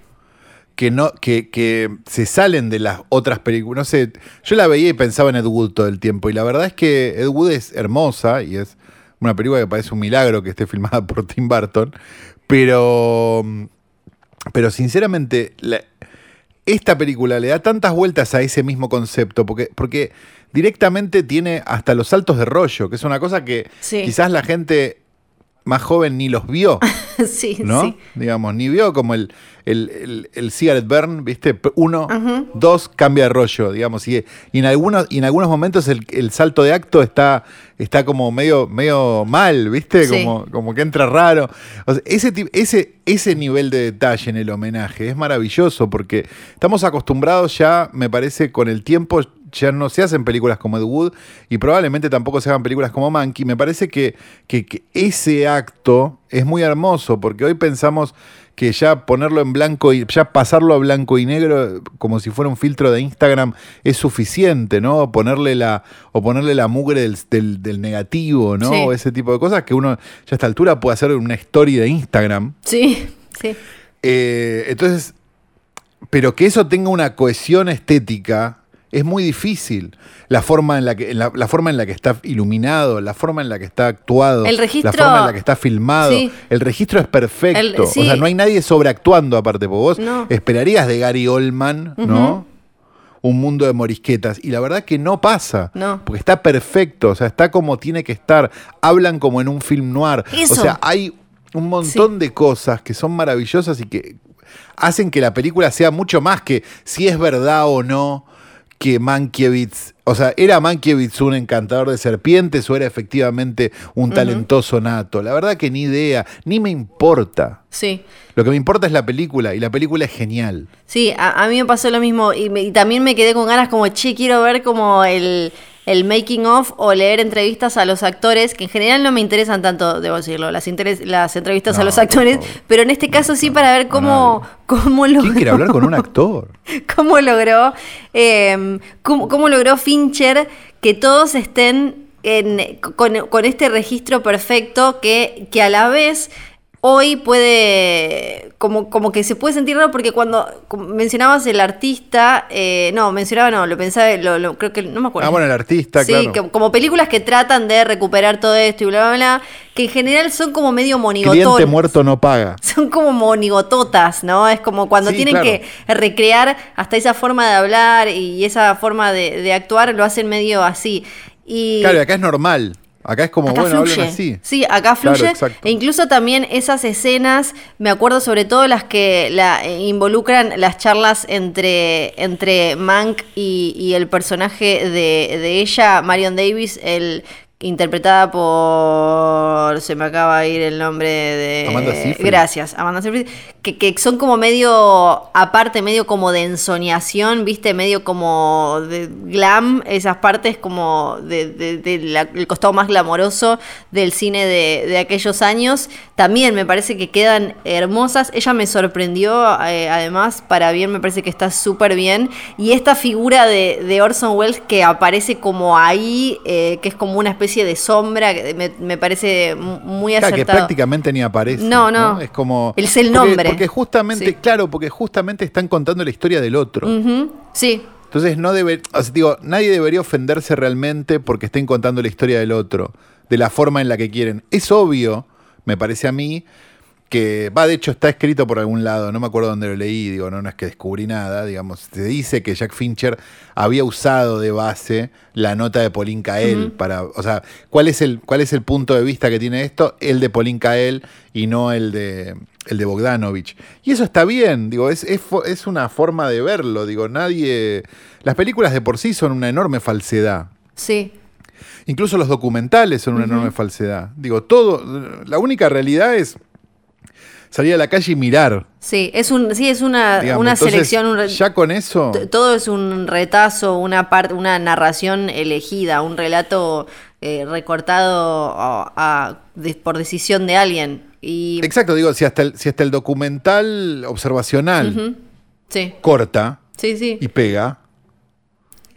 Que no, que, que se salen de las otras películas. No sé, yo la veía y pensaba en Ed Wood todo el tiempo. Y la verdad es que Ed Wood es hermosa y es una película que parece un milagro que esté filmada por Tim Burton. Pero. Pero sinceramente, la- esta película le da tantas vueltas a ese mismo concepto, porque, porque directamente tiene hasta los saltos de rollo, que es una cosa que Sí. quizás la gente más joven ni los vio. sí, ¿no? sí. Digamos, ni vio como el, el, el, el cigarette burn, ¿viste? Uno, dos, cambia de rollo, digamos. Y, y en, algunos, y en algunos momentos el, el salto de acto está, está como medio, medio mal, ¿viste? Sí. Como, como que entra raro. O sea, ese, ese, ese nivel de detalle en el homenaje es maravilloso porque estamos acostumbrados ya, me parece, con el tiempo ya no se hacen películas como Ed Wood y probablemente tampoco se hagan películas como Monkey. Me parece que, que- que ese acto es muy hermoso porque hoy pensamos que ya ponerlo en blanco y ya pasarlo a blanco y negro como si fuera un filtro de Instagram es suficiente, ¿no? O ponerle la, o ponerle la mugre del, del- del negativo, ¿no? Sí. O ese tipo de cosas que uno ya a esta altura puede hacer una story de Instagram. Sí, sí. Eh, entonces, pero que eso tenga una cohesión estética es muy difícil. La forma en la que, la, la forma en la que está iluminado, la forma en la que está actuado, El registro- la forma en la que está filmado. Sí. El registro es perfecto. El- sí. O sea, no hay nadie sobreactuando aparte, porque vos No. esperarías de Gary Oldman, ¿no? Un mundo de morisquetas. Y la verdad que no pasa. No. Porque está perfecto. O sea, está como tiene que estar. Hablan como en un film noir. Eso. O sea, hay un montón de cosas que son maravillosas y que hacen que la película sea mucho más que si es verdad o no que Mankiewicz, o sea, ¿era Mankiewicz un encantador de serpientes o era efectivamente un talentoso nato? La verdad que ni idea, ni me importa. Sí. Lo que me importa es la película y la película es genial. Sí, a, a mí me pasó lo mismo y, me- y también me quedé con ganas como, che, quiero ver como el, el making of o leer entrevistas a los actores, que en general no me interesan tanto, debo decirlo, las, interes- las entrevistas a los actores, pero en este caso sí para ver cómo, cómo logró, ¿Quién quiere hablar con un actor? cómo logró, eh, cómo, cómo logró Fincher que todos estén en- con, con este registro perfecto que, que a la vez hoy puede, como, como que se puede sentir raro porque cuando mencionabas el artista, eh, no, mencionaba no, lo pensaba, lo, lo- creo que, no me acuerdo. Ah, bueno, el artista, Sí, claro. que- como películas que tratan de recuperar todo esto y bla, bla, bla, que en general son como medio monigotones. Cliente muerto no paga. Son como monigototas, ¿no? Es como cuando Sí, tienen claro. que recrear hasta esa forma de hablar y esa forma de, de actuar, lo hacen medio así. Y Claro, y acá es normal. Acá es como, acá bueno, fluye. hablan así. Sí, acá fluye. e incluso también esas escenas, me acuerdo sobre todo las que la, eh, involucran las charlas entre, entre Mank y, y el personaje de, de ella, Marion Davis, el interpretada por se me acaba de ir el nombre de Amanda Seyfried. gracias Amanda Seyfried que, que son como medio, aparte, medio como de ensoñación, viste, medio como de glam, esas partes como del de, de la- el costado más glamoroso del cine de, de aquellos años, también me parece que quedan hermosas. Ella me sorprendió, eh, además, para bien, me parece que está súper bien. Y esta figura de, de Orson Welles que aparece como ahí, eh, que es como una especie de sombra, que me, me parece muy Claro, que acertado. prácticamente ni aparece. No, no. Es como. Es el nombre. Porque justamente, Sí. claro, porque justamente están contando la historia del otro. Sí, Entonces no debe, o sea, digo, nadie debería ofenderse realmente porque estén contando la historia del otro, de la forma en la que quieren. Es obvio, me parece a mí, que va, de hecho está escrito por algún lado, no me acuerdo dónde lo leí, digo, no, no es que descubrí nada, digamos, se dice que Jack Fincher había usado de base la nota de Pauline Kael para, o sea, ¿cuál es el cuál es el punto de vista que tiene esto? El de Pauline Kael y no el de el de Bogdanovich. Y eso está bien, digo, es, es una forma de verlo, digo, nadie las películas de por sí son una enorme falsedad. sí. Incluso los documentales son una enorme falsedad. Digo, todo, la única realidad es salir a la calle y mirar. Sí, es un, sí, es una, digamos. una Entonces, selección, un ya con eso, todo es un retazo, una parte, una narración elegida, un relato eh, recortado a- a- de- por decisión de alguien. Y exacto, digo, si hasta el, si hasta el documental observacional sí, corta sí, sí. y pega,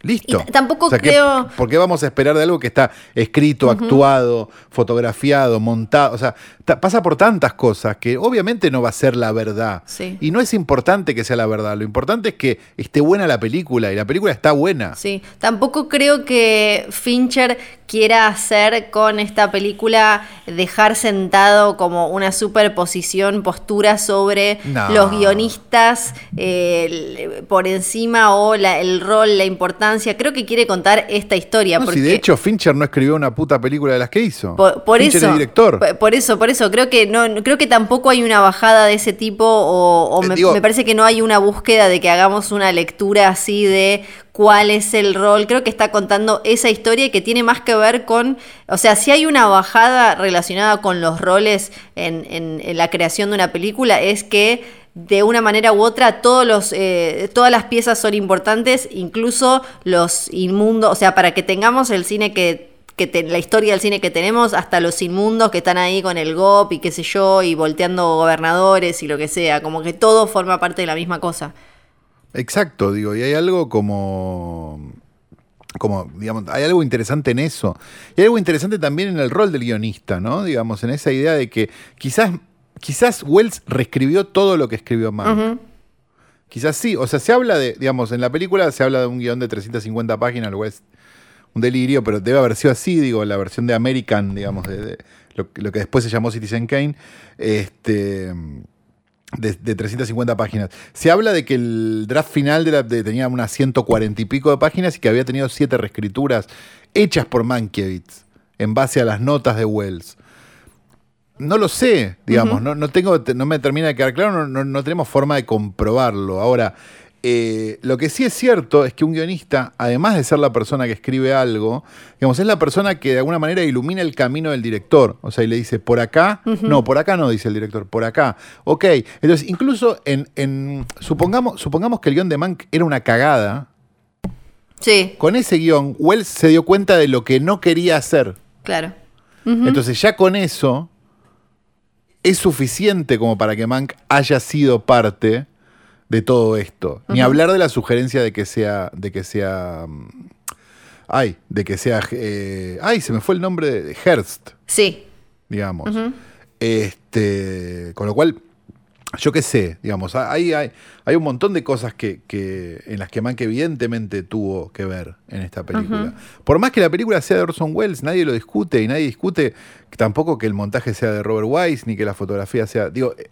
listo. Y tampoco ¿qué- creo- ¿Por qué vamos a esperar de algo que está escrito, actuado, fotografiado, montado? O sea, pasa por tantas cosas que obviamente no va a ser la verdad. Sí. Y no es importante que sea la verdad. Lo importante es que esté buena la película y la película está buena. Sí, tampoco creo que Fincher quiera hacer con esta película dejar sentado como una superposición, postura sobre No. los guionistas eh, por encima o la- el rol, la importancia. Creo que quiere contar esta historia. No, porque si de hecho Fincher no escribió una puta película de las que hizo. por, por Fincher eso, es director. por- por eso, por eso, creo que no, creo que tampoco hay una bajada de ese tipo o, o Eh, me, digo- me parece que no hay una búsqueda de que hagamos una lectura así de cuál es el rol. Creo que está contando esa historia que tiene más que ver con, o sea, si hay una bajada relacionada con los roles en, en- en la creación de una película es que de una manera u otra todos los, eh, todas las piezas son importantes, incluso los inmundos, o sea, para que tengamos el cine que que la historia del cine que tenemos, hasta los inmundos que están ahí con el GOP y qué sé yo, y volteando gobernadores y lo que sea, como que todo forma parte de la misma cosa. Exacto, digo, y hay algo como. Como, digamos, hay algo interesante en eso. Y hay algo interesante también en el rol del guionista, ¿no? Digamos, en esa idea de que quizás, quizás Wells reescribió todo lo que escribió Mann. Ujú. Quizás sí, o sea, se habla de, digamos, en la película se habla de un guion de 350 páginas, lo es un delirio, pero debe haber sido así, digo, la versión de American, digamos, de, de lo, lo que después se llamó Citizen Kane, este, de, de 350 páginas. Se habla de que el draft final de la- de- tenía unas 140 y pico de páginas y que había tenido siete reescrituras hechas por Mankiewicz en base a las notas de Wells. No lo sé, digamos, no, no, tengo, no me termina de quedar claro, no, no- no tenemos forma de comprobarlo. Ahora, eh, lo que sí es cierto es que un guionista, además de ser la persona que escribe algo, digamos, es la persona que de alguna manera ilumina el camino del director. O sea, y le dice, por acá, no, por acá no, dice el director, por acá. Ok, entonces incluso en, en- supongamos, supongamos que el guion de Mank era una cagada, Sí, con ese guion, Wells se dio cuenta de lo que no quería hacer. claro. Entonces ya con eso es suficiente como para que Mank haya sido parte de todo esto. Ni hablar de la sugerencia de que sea, de que sea, mm, ay, de que sea, eh, ay, se me fue el nombre de, de Hearst, Sí, digamos. Este, con lo cual, yo qué sé, digamos, hay, hay, hay un montón de cosas que, que- en las que Mank evidentemente tuvo que ver en esta película. Por más que la película sea de Orson Welles, nadie lo discute y nadie discute tampoco que el montaje sea de Robert Wise ni que la fotografía sea. Digo, eh,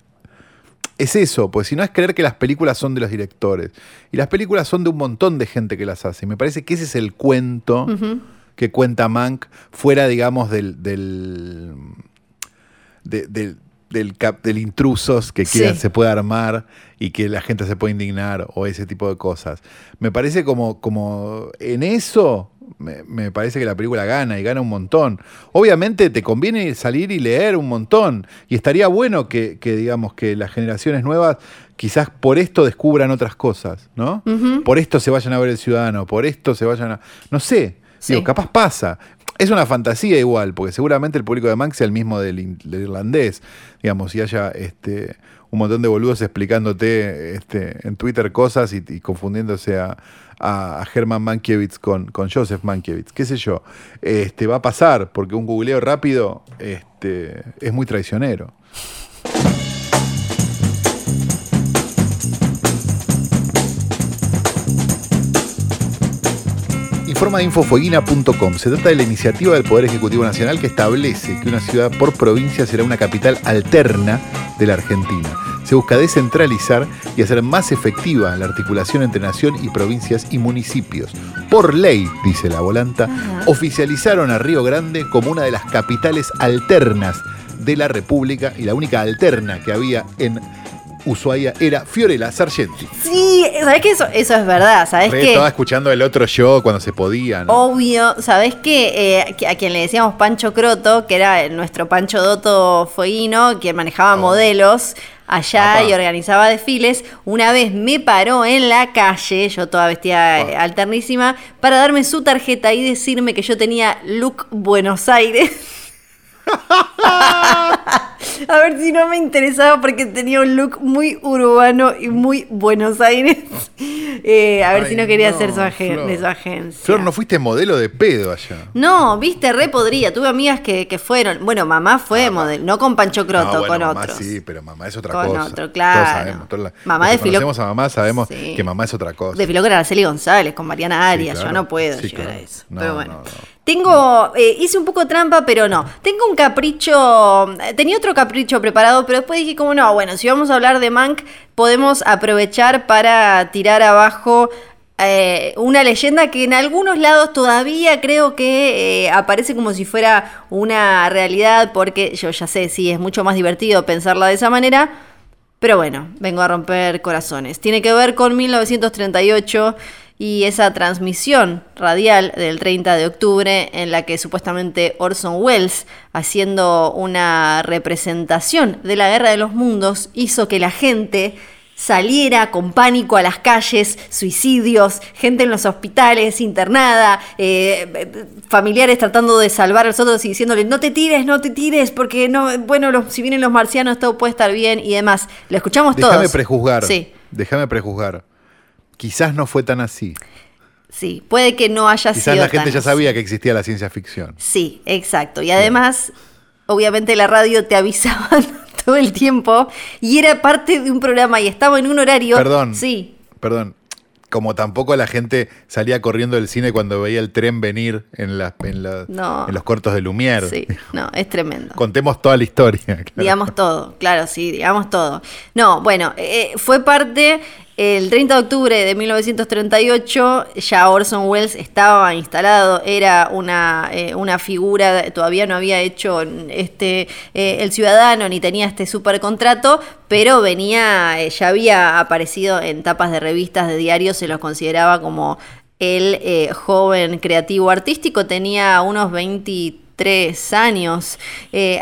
es eso, pues si no es creer que las películas son de los directores. Y las películas son de un montón de gente que las hace. Y me parece que ese es el cuento que cuenta Mank fuera, digamos, del. del de- del del, cap- del intrusos que quiera- Sí. se puede armar y que la gente se puede indignar o ese tipo de cosas. Me parece como, como en eso me, me parece que la película gana y gana un montón. Obviamente te conviene salir y leer un montón. Y estaría bueno que, que, digamos, que las generaciones nuevas quizás por esto descubran otras cosas, ¿no? Por esto se vayan a ver el ciudadano, por esto se vayan a. No sé. Sí. Digo, capaz pasa. Es una fantasía igual, porque seguramente el público de Manx sea el mismo del, irlandés, digamos, y haya este, un montón de boludos explicándote este, en Twitter cosas y, confundiéndose a, a, Herman Mankiewicz con, con Joseph Mankiewicz, qué sé yo. Este, va a pasar, porque un googleo rápido este, es muy traicionero. Informa de infofueguina.com. Se trata de la iniciativa del Poder Ejecutivo Nacional que establece que una ciudad por provincia será una capital alterna de la Argentina. Se busca descentralizar y hacer más efectiva la articulación entre nación y provincias y municipios. Por ley, dice la volanta, Ajá. oficializaron a Río Grande como una de las capitales alternas de la República y la única alterna que había en Ushuaia era Fiorella Sargenti. Sí, ¿sabes qué? Eso, eso es verdad, ¿sabes qué? Estaba escuchando el otro show cuando se podía, ¿no? Obvio, ¿sabés qué? Eh, que- a quien le decíamos Pancho Croto, que era nuestro Pancho Doto Fueguino, quien manejaba Oh. modelos allá Apá. y organizaba desfiles, una vez me paró en la calle, yo toda vestida eh, alternísima, para darme su tarjeta y decirme que yo tenía look Buenos Aires. A ver si no me interesaba porque tenía un look muy urbano y muy Buenos Aires. Eh, a ver Ay, si no quería no, ser su, Flor. de su agencia. Flor, no fuiste modelo de pedo allá. No, viste, re podría. Tuve amigas que, que fueron. Bueno, mamá fue modelo, no con Pancho Croto, No, bueno, con mamá otros. sí, pero mamá es otra Con cosa. otro, claro. Todos sabemos. todos la- Mamá desfiló- conocemos a mamá sabemos Sí. que mamá es otra cosa. Desfiló con Araceli González, con Mariana Arias. claro. Yo no puedo Sí, llegar claro. a eso. No, pero bueno. no, no. Tengo, eh, hice un poco trampa, pero no. Tengo un capricho, tenía otro capricho preparado, pero después dije como no, bueno, si vamos a hablar de Mank, podemos aprovechar para tirar abajo eh, una leyenda que en algunos lados todavía creo que eh, aparece como si fuera una realidad, porque yo ya sé, sí, es mucho más divertido pensarla de esa manera, pero bueno, vengo a romper corazones. Tiene que ver con 1938 y esa transmisión radial del 30 de octubre en la que supuestamente Orson Welles, haciendo una representación de la Guerra de los Mundos, hizo que la gente saliera con pánico a las calles, suicidios, gente en los hospitales internada, eh, familiares tratando de salvar a los otros y diciéndole no te tires, no te tires, porque no, bueno, los- si vienen los marcianos todo puede estar bien y demás. Lo escuchamos Déjame todos. prejuzgar. Sí, Déjame prejuzgar. Quizás no fue tan así. sí, puede que no haya Quizás sido la gente tan ya así. sabía que existía la ciencia ficción. Sí, exacto. Y además, obviamente la radio te avisaban todo el tiempo y era parte de un programa y estaba en un horario. Perdón. Sí. Perdón. Como tampoco la gente salía corriendo del cine cuando veía el tren venir en, la- en, la- No. en los cortos de Lumière. Sí, no, es tremendo. Contemos toda la historia. claro. Digamos todo, claro, sí, digamos todo. No, bueno, eh, fue parte, el 30 de octubre de 1938, ya Orson Welles estaba instalado, era una, eh, una figura, todavía no había hecho este eh, El Ciudadano ni tenía este super contrato, pero venía, eh, ya había aparecido en tapas de revistas, de diarios, se los consideraba como el joven creativo artístico, tenía unos 23 tres años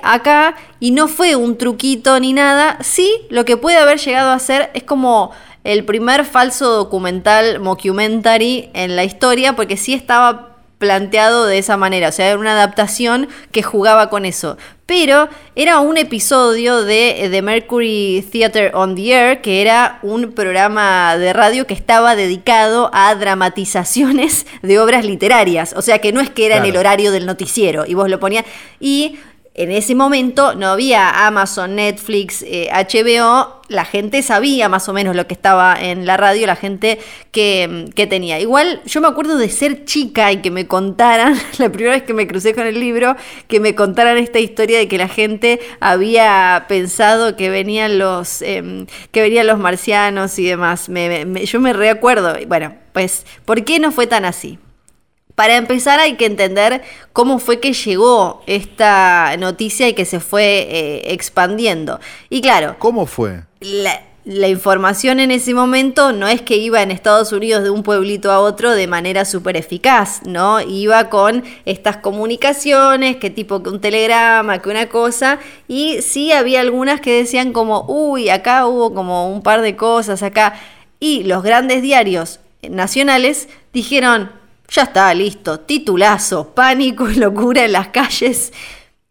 acá y no fue un truquito ni nada. Sí, lo que puede haber llegado a ser es como el primer falso documental mockumentary en la historia, porque sí estaba planteado de esa manera, o sea, era una adaptación que jugaba con eso. Pero era un episodio de The Mercury Theatre on the Air, que era un programa de radio que estaba dedicado a dramatizaciones de obras literarias. O sea, que no es que era en el horario del noticiero y vos lo ponías. Y en ese momento no había Amazon, Netflix, eh, HBO, la gente sabía más o menos lo que estaba en la radio, la gente que, que tenía. Igual yo me acuerdo de ser chica y que me contaran, la primera vez que me crucé con el libro, que me contaran esta historia de que la gente había pensado que venían los, em, que venían los marcianos y demás. Yo me reacuerdo. Bueno, pues, ¿por qué no fue tan así? Para empezar hay que entender cómo fue que llegó esta noticia y que se fue eh, expandiendo. Y claro, ¿Cómo fue? la, la información en ese momento no es que iba en Estados Unidos de un pueblito a otro de manera súper eficaz, ¿no? Iba con estas comunicaciones, que tipo que un telegrama, que una cosa, y sí había algunas que decían como, uy, acá hubo como un par de cosas, acá, y los grandes diarios nacionales dijeron, ya está, listo, titulazo, pánico y locura en las calles.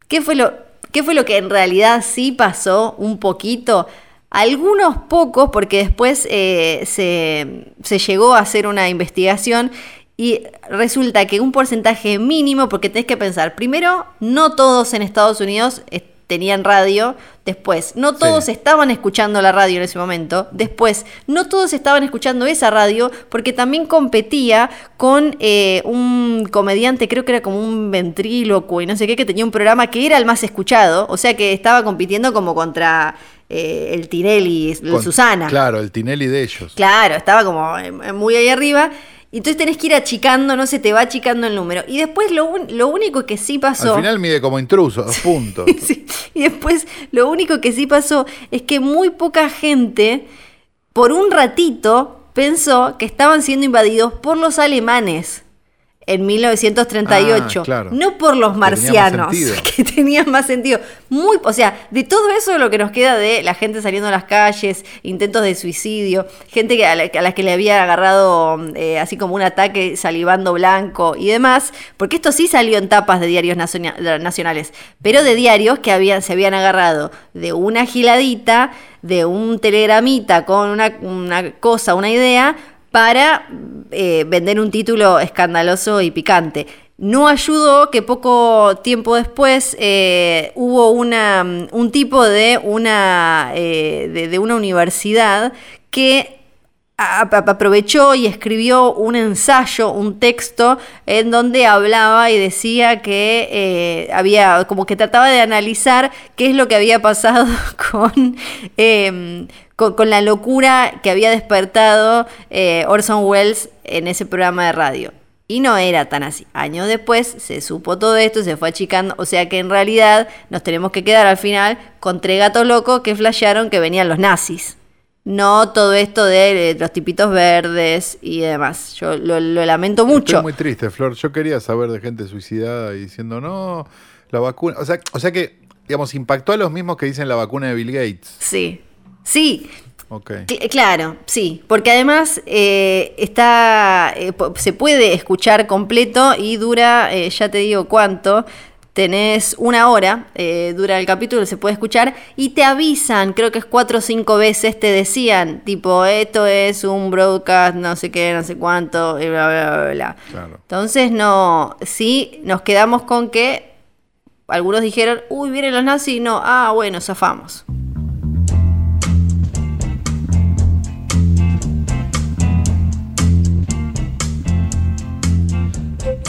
¿Qué fue lo, qué fue lo que en realidad sí pasó un poquito? Algunos pocos, porque después eh, se, llegó a hacer una investigación y resulta que un porcentaje mínimo, porque tenés que pensar, primero, no todos en Estados Unidos tenían radio, después, no todos estaban escuchando la radio en ese momento, después, no todos estaban escuchando esa radio, porque también competía con eh, un comediante, creo que era como un ventríloco y no sé qué, que tenía un programa que era el más escuchado, o sea que estaba compitiendo como contra eh, el Tinelli, Susana. Claro, el Tinelli de ellos. Claro, estaba como eh, muy ahí arriba. Entonces tenés que ir achicando, no se te va achicando el número. Y después lo, único que sí pasó. Al final mide como intruso, dos puntos. Y después lo único que sí pasó es que muy poca gente, por un ratito, pensó que estaban siendo invadidos por los alemanes en 1938. Ah, no por los marcianos, que tenían más sentido. Muy, o sea, de todo eso lo que nos queda de la gente saliendo a las calles, intentos de suicidio, gente que, a, la, las que le había agarrado eh, así como un ataque salivando blanco y demás, porque esto sí salió en tapas de diarios nacionales, pero de diarios que habían, se habían agarrado de una giladita, de un telegramita con una, una cosa, una idea, para eh, vender un título escandaloso y picante. No ayudó que poco tiempo después eh, hubo un tipo de una, eh, de, una universidad que aprovechó y escribió un ensayo, un texto en donde hablaba y decía que había, como que trataba de analizar qué es lo que había pasado con, em, con, la locura que había despertado eh, Orson Welles en ese programa de radio. Y no era tan así. Años después se supo todo esto, se fue achicando. O sea que en realidad nos tenemos que quedar al final con tres gatos locos que flashearon que venían los nazis. No todo esto de los tipitos verdes y demás. Yo lo, lamento mucho. Es muy triste, Flor. Yo quería saber de gente suicidada y diciendo, no, la vacuna. O sea, o sea que, digamos, impactó a los mismos que dicen la vacuna de Bill Gates. Sí. Sí. claro, sí, porque además eh, está, eh, se puede escuchar completo y dura, eh, ya te digo cuánto, tenés una hora, dura el capítulo, se puede escuchar y te avisan, creo que es cuatro o cinco veces, te decían, tipo, esto es un broadcast, no sé qué, no sé cuánto, y bla, bla, bla, bla. Entonces, no, sí, nos quedamos con que algunos dijeron, uy, vienen los nazis, no, ah, bueno, zafamos.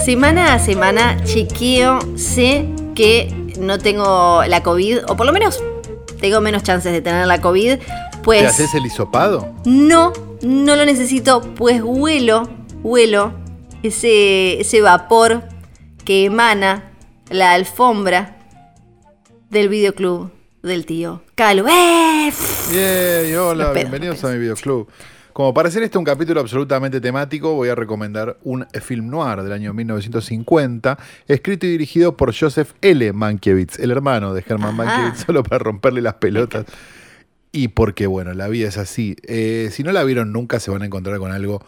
Semana a semana chequeo, sé que no tengo la COVID, o por lo menos tengo menos chances de tener la COVID. Pues, ¿Te haces el hisopado? No, no lo necesito, pues huelo, huelo ese, ese vapor que emana la alfombra del videoclub del tío Calo. ¡Eh! hola, bienvenidos a mi videoclub. Como para hacer este un capítulo absolutamente temático, voy a recomendar un film noir del año 1950, escrito y dirigido por Joseph L. Mankiewicz, el hermano de Herman Mankiewicz, solo para romperle las pelotas. Y porque, bueno, la vida es así. Eh, si no la vieron nunca, se van a encontrar con algo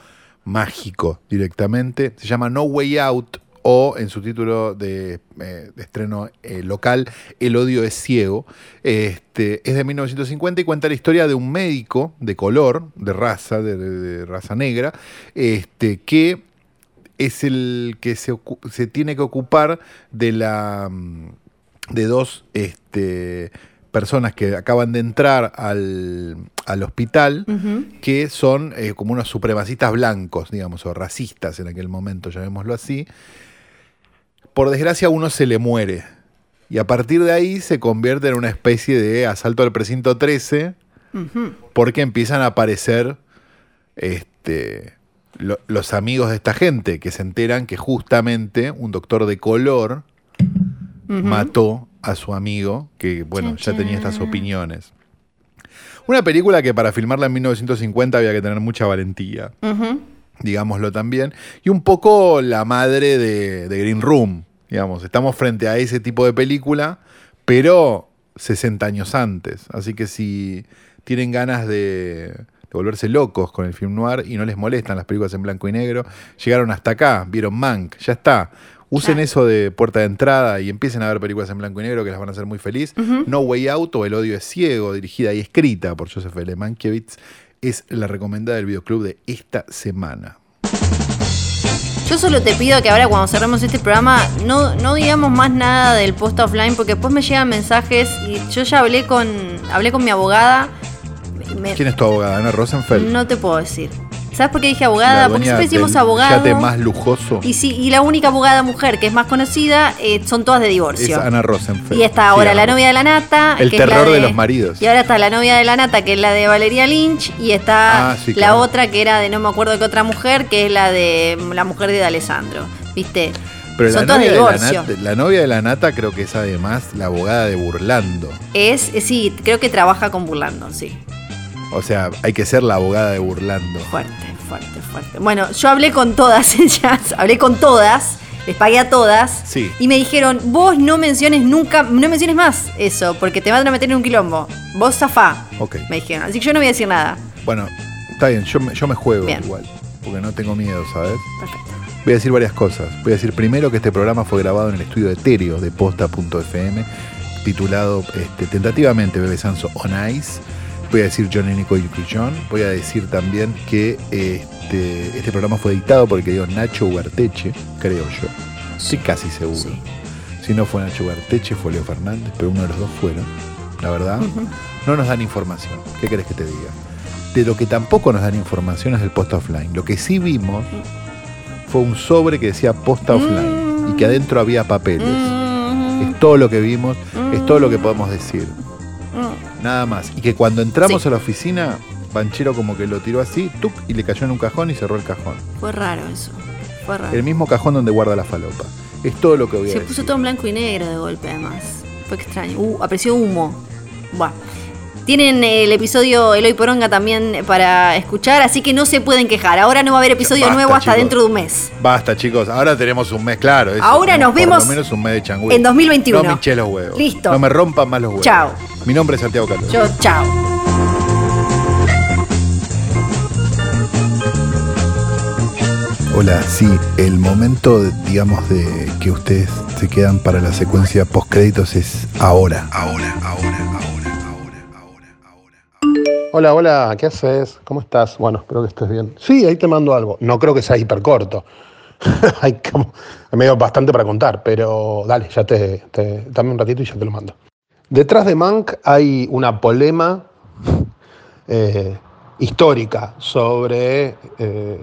mágico directamente. Se llama No Way Out o en su título de, eh, estreno eh, local, El odio es ciego. Este, es de 1950 y cuenta la historia de un médico de color, de raza, de, raza negra, este, que es el que se, tiene que ocupar de la de dos este, personas que acaban de entrar al, hospital, que son eh, como unos supremacistas blancos, digamos, o racistas en aquel momento, llamémoslo así, por desgracia uno se le muere. Y a partir de ahí se convierte en una especie de asalto al precinto 13, porque empiezan a aparecer este, los amigos de esta gente, que se enteran que justamente un doctor de color mató a su amigo, que bueno, ya tenía estas opiniones. Una película que para filmarla en 1950 había que tener mucha valentía, digámoslo también, y un poco la madre de, de Green Room, digamos. Estamos frente a ese tipo de película, pero 60 años antes. Así que si tienen ganas de, de volverse locos con el film noir y no les molestan las películas en blanco y negro, llegaron hasta acá, vieron Mank, ya está. Usen Claro. eso de puerta de entrada y empiecen a ver películas en blanco y negro que las van a hacer muy feliz. No Way Out o El odio es ciego, dirigida y escrita por Joseph L. Mankiewicz, es la recomendada del videoclub de esta semana. Yo solo te pido que ahora cuando cerremos este programa no, no digamos más nada del post offline porque después me llegan mensajes y yo ya hablé con hablé con mi abogada. Me- ¿Quién es tu abogada? Ana Rosenfeld. no te puedo decir. ¿Sabes por qué dije abogada? Porque siempre decimos abogado. más lujoso Y sí, y la única abogada mujer que es más conocida eh, son todas de es divorcio. Ana Rosenfeld. Y está ahora Sí, la novia de la nata. El que es la terror de los maridos. Y ahora está la novia de la nata, que es la de Valeria Lynch. Y está Ah, sí, la claro. otra que era de no me acuerdo qué otra mujer, que es la de la mujer de Alessandro. ¿Viste? Pero son la de novia, de la, nata, la novia de la nata creo que es además la abogada de Burlando. Es, eh, sí, creo que trabaja con Burlando, sí. O sea, hay que ser la abogada de Burlando. Fuerte, fuerte, fuerte. Bueno, yo hablé con todas ellas, hablé con todas, les pagué a todas. Sí. Y me dijeron, vos no menciones nunca, no menciones más eso, porque te van a meter en un quilombo. Vos zafá. Ok. Me dijeron. Así que yo no voy a decir nada. Bueno, está bien, yo me, yo me juego Bien. igual. Porque no tengo miedo, ¿sabes? Perfecto. Voy a decir varias cosas. Voy a decir primero que este programa fue grabado en el estudio etéreo de posta.fm, titulado este, tentativamente Bebe Sanso on Ice. Voy a decir John Nico Yuki John. Voy a decir también que este, este programa fue editado por el querido Nacho Ugarteche, creo yo. Estoy casi seguro. Sí. Si no fue Nacho Ugarteche, fue Leo Fernández, pero uno de los dos fueron. La verdad, no nos dan información. ¿Qué querés que te diga? De lo que tampoco nos dan información es del post offline. Lo que sí vimos fue un sobre que decía posta offline y que adentro había papeles. Mm, Es todo lo que vimos, es todo lo que podemos decir. Nada más. Y que cuando entramos Sí. a la oficina, Banchero como que lo tiró así, tuc, y le cayó en un cajón y cerró el cajón. Fue raro eso. Fue raro. El mismo cajón donde guarda la falopa. Es todo lo que voy a Se decir. puso todo en blanco y negro de golpe, además. Fue extraño. Uh, apareció humo. Buah. Tienen el episodio Eloy Poronga también para escuchar, así que no se pueden quejar. Ahora no va a haber episodio Basta, nuevo hasta chicos. dentro de un mes. Basta, chicos. Ahora tenemos un mes, claro. eso. Ahora nos vemos Por lo menos un mes de changüey. en 2021. No me hinché los huevos. Listo. No me rompan más los huevos. Chao. Mi nombre es Santiago Carlos. Yo, chao. Hola, sí, el momento, digamos, de que ustedes se quedan para la secuencia post créditos es ahora, ahora, ahora. Hola, hola, ¿qué haces? ¿Cómo estás? Bueno, espero que estés bien. Sí, ahí te mando algo. No creo que sea hiper corto. Hay como, medio bastante para contar, pero dale, ya te, te- dame un ratito y ya te lo mando. Detrás de Mank hay una polema eh, histórica sobre eh,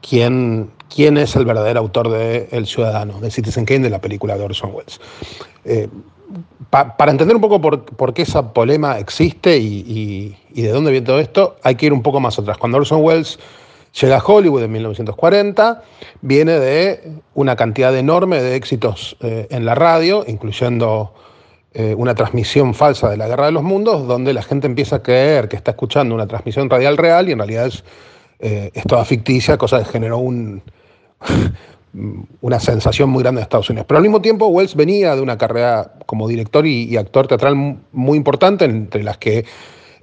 quién, quién es el verdadero autor de El Ciudadano, de Citizen Kane, de la película de Orson Welles. Eh, pa- para entender un poco por, por qué esa polema existe y, y- y de dónde viene todo esto, hay que ir un poco más atrás. Cuando Orson Welles llega a Hollywood en 1940, viene de una cantidad enorme de éxitos eh, en la radio, incluyendo eh, una transmisión falsa de la Guerra de los Mundos, donde la gente empieza a creer que está escuchando una transmisión radial real y en realidad es, eh, es toda ficticia, cosa que generó un, una sensación muy grande en Estados Unidos. Pero al mismo tiempo, Wells venía de una carrera como director y, y actor teatral mu- muy importante, entre las que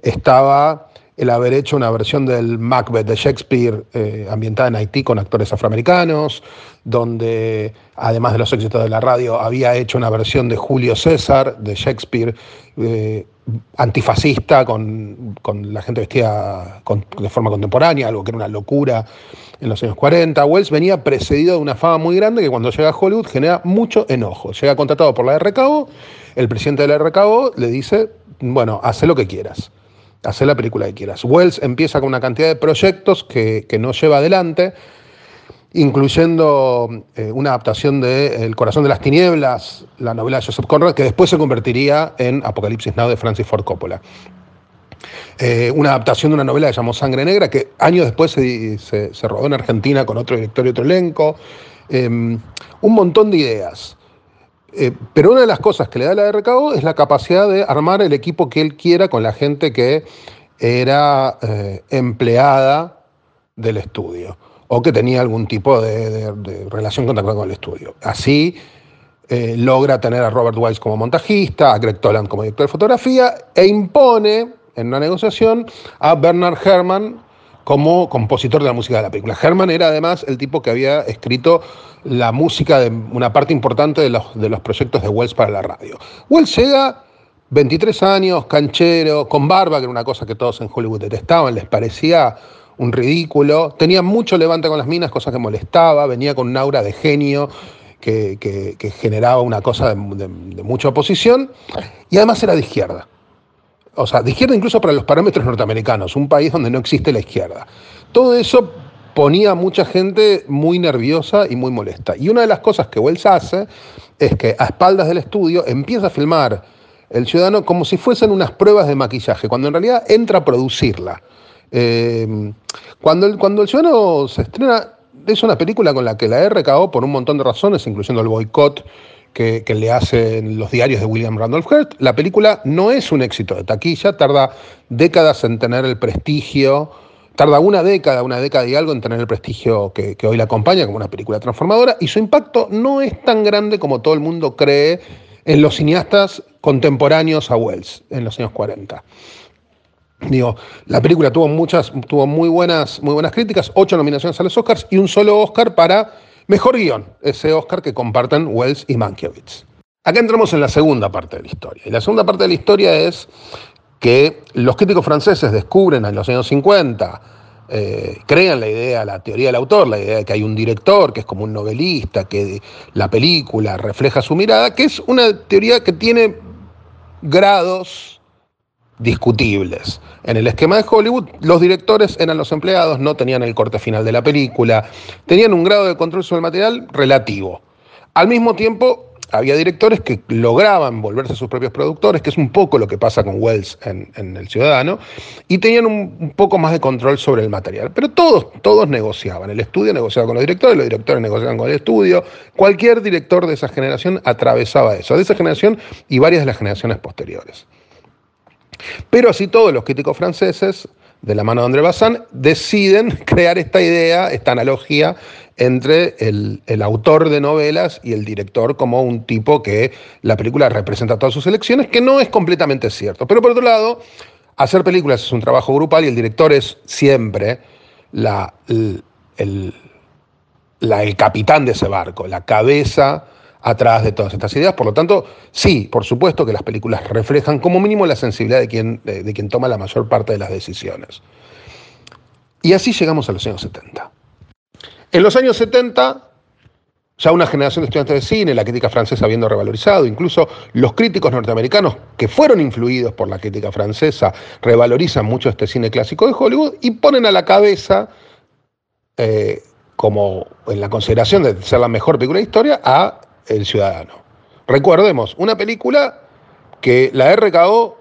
estaba el haber hecho una versión del Macbeth de Shakespeare eh, ambientada en Haití con actores afroamericanos, donde además de los éxitos de la radio había hecho una versión de Julio César de Shakespeare eh, antifascista con, con la gente vestida con- de forma contemporánea, algo que era una locura en los años 40. Wells venía precedido de una fama muy grande que cuando llega a Hollywood genera mucho enojo. Llega contratado por la RKO, el presidente de la RKO le dice, bueno, haz lo que quieras, haz la película que quieras. Wells empieza con una cantidad de proyectos que, que no lleva adelante, incluyendo eh, una adaptación de El corazón de las tinieblas, la novela de Joseph Conrad, que después se convertiría en Apocalipsis Now de Francis Ford Coppola. Eh, una adaptación de una novela que llamó Sangre Negra, que años después se, se- rodó en Argentina con otro director y otro elenco. Eh, un montón de ideas. Eh, pero una de las cosas que le da la RKO es la capacidad de armar el equipo que él quiera con la gente que era eh, empleada del estudio o que tenía algún tipo de, relación contactada con el estudio. Así eh, logra tener a Robert Wise como montajista, a Greg Toland como director de fotografía e impone en una negociación a Bernard Herrmann como compositor de la música de la película. Herrmann era además el tipo que había escrito la música de una parte importante de los, de los proyectos de Wells para la radio. Wells llega 23 años, canchero, con barba, que era una cosa que todos en Hollywood detestaban, les parecía un ridículo. Tenía mucho levante con las minas, cosa que molestaba, venía con un aura de genio que, generaba una cosa de, mucha oposición, y además era de izquierda. O sea, de izquierda incluso para los parámetros norteamericanos, un país donde no existe la izquierda. Todo eso ponía a mucha gente muy nerviosa y muy molesta. Y una de las cosas que Wells hace es que a espaldas del estudio empieza a filmar el ciudadano como si fuesen unas pruebas de maquillaje, cuando en realidad entra a producirla. Eh, cuando, el, cuando el ciudadano se estrena, es una película con la que la RKO, por un montón de razones, incluyendo el boicot que, le hacen los diarios de William Randolph Hearst, la película no es un éxito de taquilla, tarda décadas en tener el prestigio, tarda una década, una década y algo en tener el prestigio que, que hoy la acompaña como una película transformadora, y su impacto no es tan grande como todo el mundo cree en los cineastas contemporáneos a Wells en los años 40. Digo, la película tuvo muchas, tuvo muy buenas, muy buenas críticas, ocho nominaciones a los Oscars y un solo Oscar para mejor guion, ese Oscar que comparten Wells y Mankiewicz. Acá entramos en la segunda parte de la historia. Y la segunda parte de la historia es que los críticos franceses descubren en los años 50 eh, crean la idea, la teoría del autor, la idea de que hay un director que es como un novelista, que la película refleja su mirada, que es una teoría que tiene grados discutibles. En el esquema de Hollywood, los directores eran los empleados, no tenían el corte final de la película, tenían un grado de control sobre el material relativo. Al mismo tiempo, había directores que lograban volverse sus propios productores, que es un poco lo que pasa con Wells en, El Ciudadano, y tenían un, poco más de control sobre el material. Pero todos, todos negociaban. El estudio negociaba con los directores, los directores negociaban con el estudio. Cualquier director de esa generación atravesaba eso, de esa generación y varias de las generaciones posteriores. Pero así todos los críticos franceses de la mano de André Bazin, deciden crear esta idea, esta analogía entre el, autor de novelas y el director como un tipo que la película representa todas sus elecciones, que no es completamente cierto. Pero por otro lado, hacer películas es un trabajo grupal y el director es siempre la, el capitán de ese barco, la cabeza atrás de todas estas ideas. Por lo tanto, sí, por supuesto que las películas reflejan como mínimo la sensibilidad de quien, de, quien toma la mayor parte de las decisiones. Y así llegamos a los años 70. En los años 70, ya una generación de estudiantes de cine, la crítica francesa habiendo revalorizado, incluso los críticos norteamericanos que fueron influidos por la crítica francesa, revalorizan mucho este cine clásico de Hollywood y ponen a la cabeza, eh, como en la consideración de ser la mejor película de historia, a el Ciudadano. Recordemos, una película que la RKO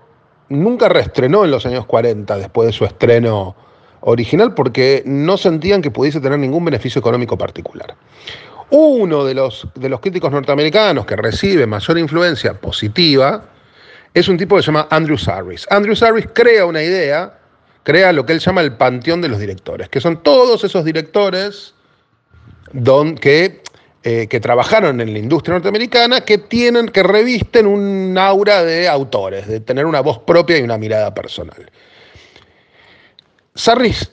nunca reestrenó en los años 40 después de su estreno original porque no sentían que pudiese tener ningún beneficio económico particular. Uno de los, de los críticos norteamericanos que recibe mayor influencia positiva es un tipo que se llama Andrew Sarris. Andrew Sarris crea una idea, crea lo que él llama el panteón de los directores, que son todos esos directores don, que eh, que trabajaron en la industria norteamericana que tienen, que revisten un aura de autores, de tener una voz propia y una mirada personal. Sarris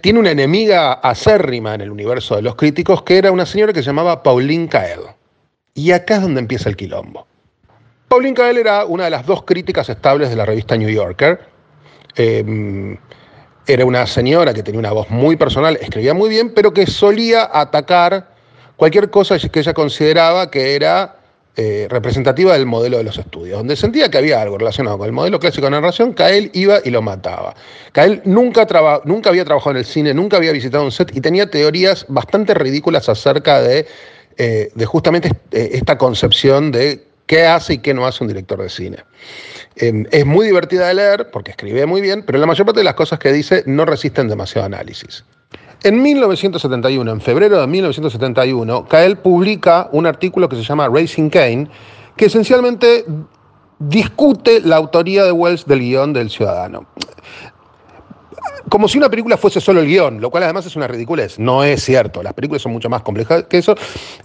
tiene una enemiga acérrima en el universo de los críticos que era una señora que se llamaba Pauline Kael. Y acá es donde empieza el quilombo. Pauline Kael era una de las dos críticas estables de la revista New Yorker. Em, era una señora que tenía una voz muy personal, escribía muy bien, pero que solía atacar cualquier cosa que ella consideraba que era eh, representativa del modelo de los estudios, donde sentía que había algo relacionado con el modelo clásico de narración, Kael iba y lo mataba. Kael nunca, nunca había trabajado en el cine, nunca había visitado un set y tenía teorías bastante ridículas acerca de, eh, justamente eh, esta concepción de qué hace y qué no hace un director de cine. Em, es muy divertida de leer porque escribe muy bien, pero la mayor parte de las cosas que dice no resisten demasiado análisis. En 1971, en febrero de 1971, Cael publica un artículo que se llama Racing Kane, que esencialmente discute la autoría de Wells del guion del Ciudadano como si una película fuese solo el guion, lo cual además es una ridiculez. No es cierto, las películas son mucho más complejas que eso.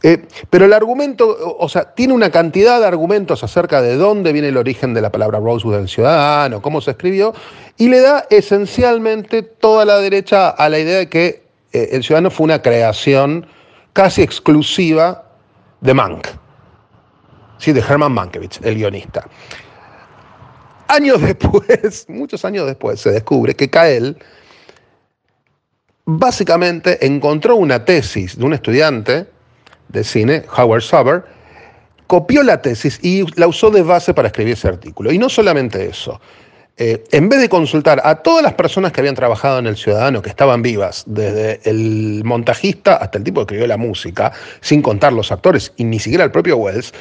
Eh, pero el argumento, o sea, tiene una cantidad de argumentos acerca de dónde viene el origen de la palabra Rosewood del ciudadano, cómo se escribió, y le da esencialmente toda la derecha a la idea de que eh, el ciudadano fue una creación casi exclusiva de Mank. Sí, de Herman Mankiewicz, el guionista. Años después, muchos años después, se descubre que Kael básicamente encontró una tesis de un estudiante de cine, Howard Sober, copió la tesis y la usó de base para escribir ese artículo. Y no solamente eso, eh, en vez de consultar a todas las personas que habían trabajado en El Ciudadano, que estaban vivas, desde el montajista hasta el tipo que escribió la música, sin contar los actores y ni siquiera el propio Wells,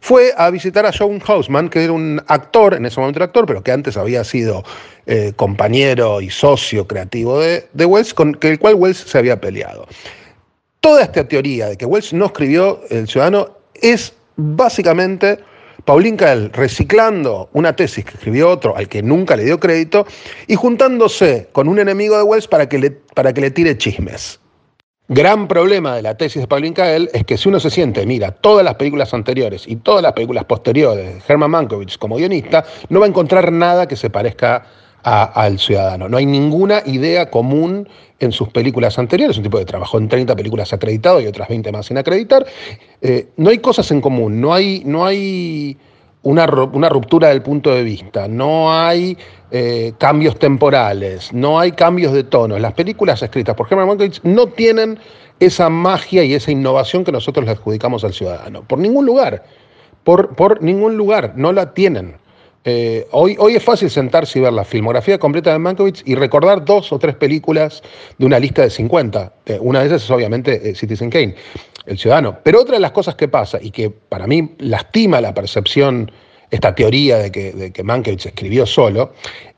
fue a visitar a John Hausman, que era un actor, en ese momento era actor, pero que antes había sido eh, compañero y socio creativo de, Wells, con el cual Wells se había peleado. Toda esta teoría de que Wells no escribió El Ciudadano es básicamente Pauline Kael reciclando una tesis que escribió otro al que nunca le dio crédito y juntándose con un enemigo de Wells para que le, para que le tire chismes. Gran problema de la tesis de Pauline Kael es que si uno se siente, mira, todas las películas anteriores y todas las películas posteriores de Herman Mankiewicz como guionista, no va a encontrar nada que se parezca al ciudadano. No hay ninguna idea común en sus películas anteriores, un tipo de trabajó en 30 películas acreditado y otras 20 más sin acreditar. Eh, no hay cosas en común, no hay, no hay una, una ruptura del punto de vista, no hay eh, cambios temporales, no hay cambios de tono. Las películas escritas por Herman Mankiewicz no tienen esa magia y esa innovación que nosotros le adjudicamos al ciudadano. Por ningún lugar, por, por ningún lugar, no la tienen. Eh, hoy, hoy es fácil sentarse y ver la filmografía completa de Mankiewicz y recordar dos o tres películas de una lista de 50. Eh, una de esas es obviamente eh, Citizen Kane, El Ciudadano. Pero otra de las cosas que pasa y que para mí lastima la percepción, esta teoría de que, de Mankiewicz escribió solo,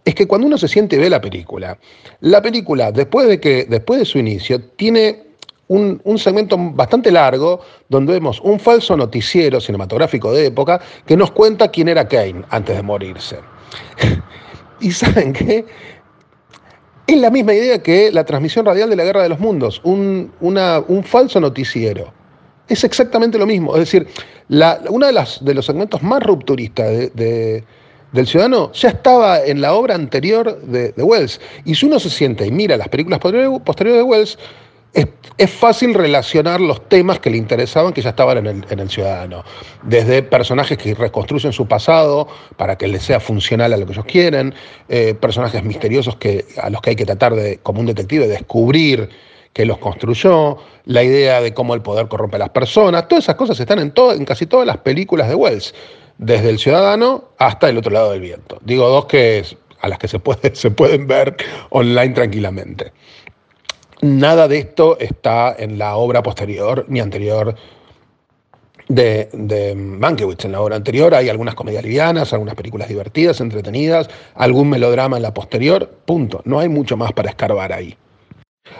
es que cuando uno se siente y ve la película, la película, después de, que, después de su inicio, tiene un, segmento bastante largo donde vemos un falso noticiero cinematográfico de época que nos cuenta quién era Kane antes de morirse. y saben qué? Es la misma idea que la transmisión radial de la Guerra de los Mundos, un, un falso noticiero. Es exactamente lo mismo. Es decir, uno de, las, de los segmentos más rupturistas del ciudadano ya estaba en la obra anterior de, Wells. Y si uno se siente y mira las películas posteriores de Wells, es, fácil relacionar los temas que le interesaban que ya estaban en el, ciudadano. Desde personajes que reconstruyen su pasado para que les sea funcional a lo que ellos quieren, eh, personajes misteriosos que, a los que hay que tratar de, como un detective, descubrir que los construyó, la idea de cómo el poder corrompe a las personas, todas esas cosas están en, en casi todas las películas de Wells, desde El Ciudadano hasta El Otro Lado del Viento. Digo dos que a las que se pueden ver online tranquilamente. Nada de esto está en la obra posterior ni anterior de, de. En la obra anterior hay algunas comedias livianas, algunas películas divertidas, entretenidas, algún melodrama en la posterior, punto. No hay mucho más para escarbar ahí.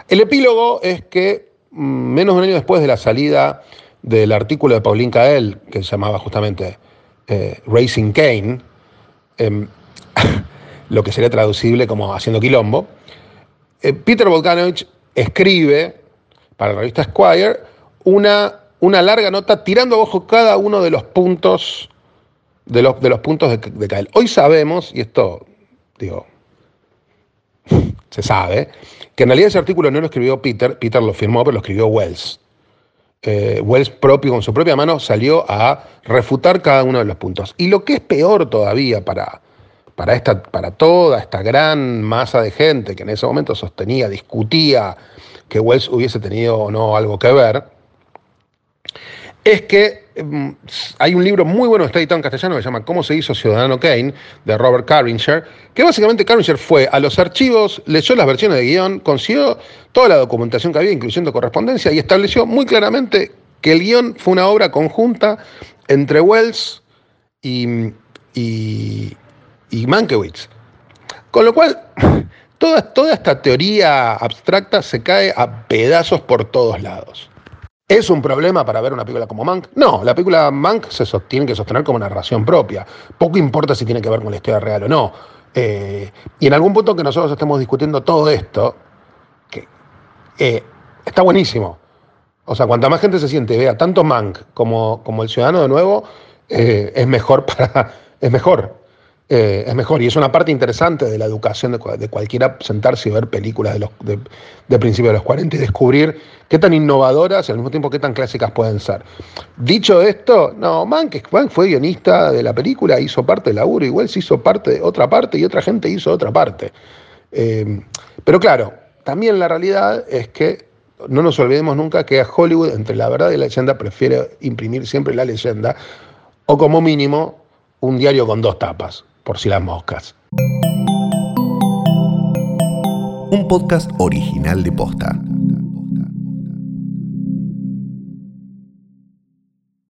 El epílogo es que mm, menos de un año después de la salida del artículo de Pauline Kael, que se llamaba justamente eh, Racing Kane, em, lo que sería traducible como haciendo quilombo, eh, Peter Volkanovich escribe para la revista Squire una, una larga nota tirando a ojo cada uno de los puntos de los, de los puntos de, de Hoy sabemos, y esto, digo, se sabe, que en realidad ese artículo no lo escribió Peter, Peter lo firmó, pero lo escribió Wells. Eh, Wells propio, con su propia mano, salió a refutar cada uno de los puntos. Y lo que es peor todavía para, para, esta, para toda esta gran masa de gente que en ese momento sostenía, discutía que Wells hubiese tenido o no algo que ver, es que mm, hay un libro muy bueno, está editado en castellano, que se llama Cómo se hizo Ciudadano Kane, de Robert Carringer, que básicamente Carringer fue a los archivos, leyó las versiones de guion, consiguió toda la documentación que había, incluyendo correspondencia, y estableció muy claramente que el guion fue una obra conjunta entre Wells y Mankiewicz. Con lo cual, toda, toda esta teoría abstracta se cae a pedazos por todos lados. ¿Es un problema para ver una película como Mank? No, la película Mank se tiene que sostener como narración propia. Poco importa si tiene que ver con la historia real o no. Eh, y en algún punto que nosotros estemos discutiendo todo esto, que eh, está buenísimo. O sea, cuanta más gente se siente, vea tanto Mank como, como El Ciudadano de nuevo, eh, es mejor para. es mejor. Eh, es mejor. Y es una parte interesante de la educación de, cualquiera sentarse y ver películas de, los, de, principios de los 40 y descubrir qué tan innovadoras y al mismo tiempo qué tan clásicas pueden ser. Dicho esto, no, Mank, fue guionista de la película, hizo parte del laburo, igual se hizo parte de otra parte y otra gente hizo otra parte. Eh, pero claro, también la realidad es que no nos olvidemos nunca que a Hollywood, entre la verdad y la leyenda, prefiere imprimir siempre la leyenda, o como mínimo, un diario con dos tapas, por si las moscas. Un podcast original de posta.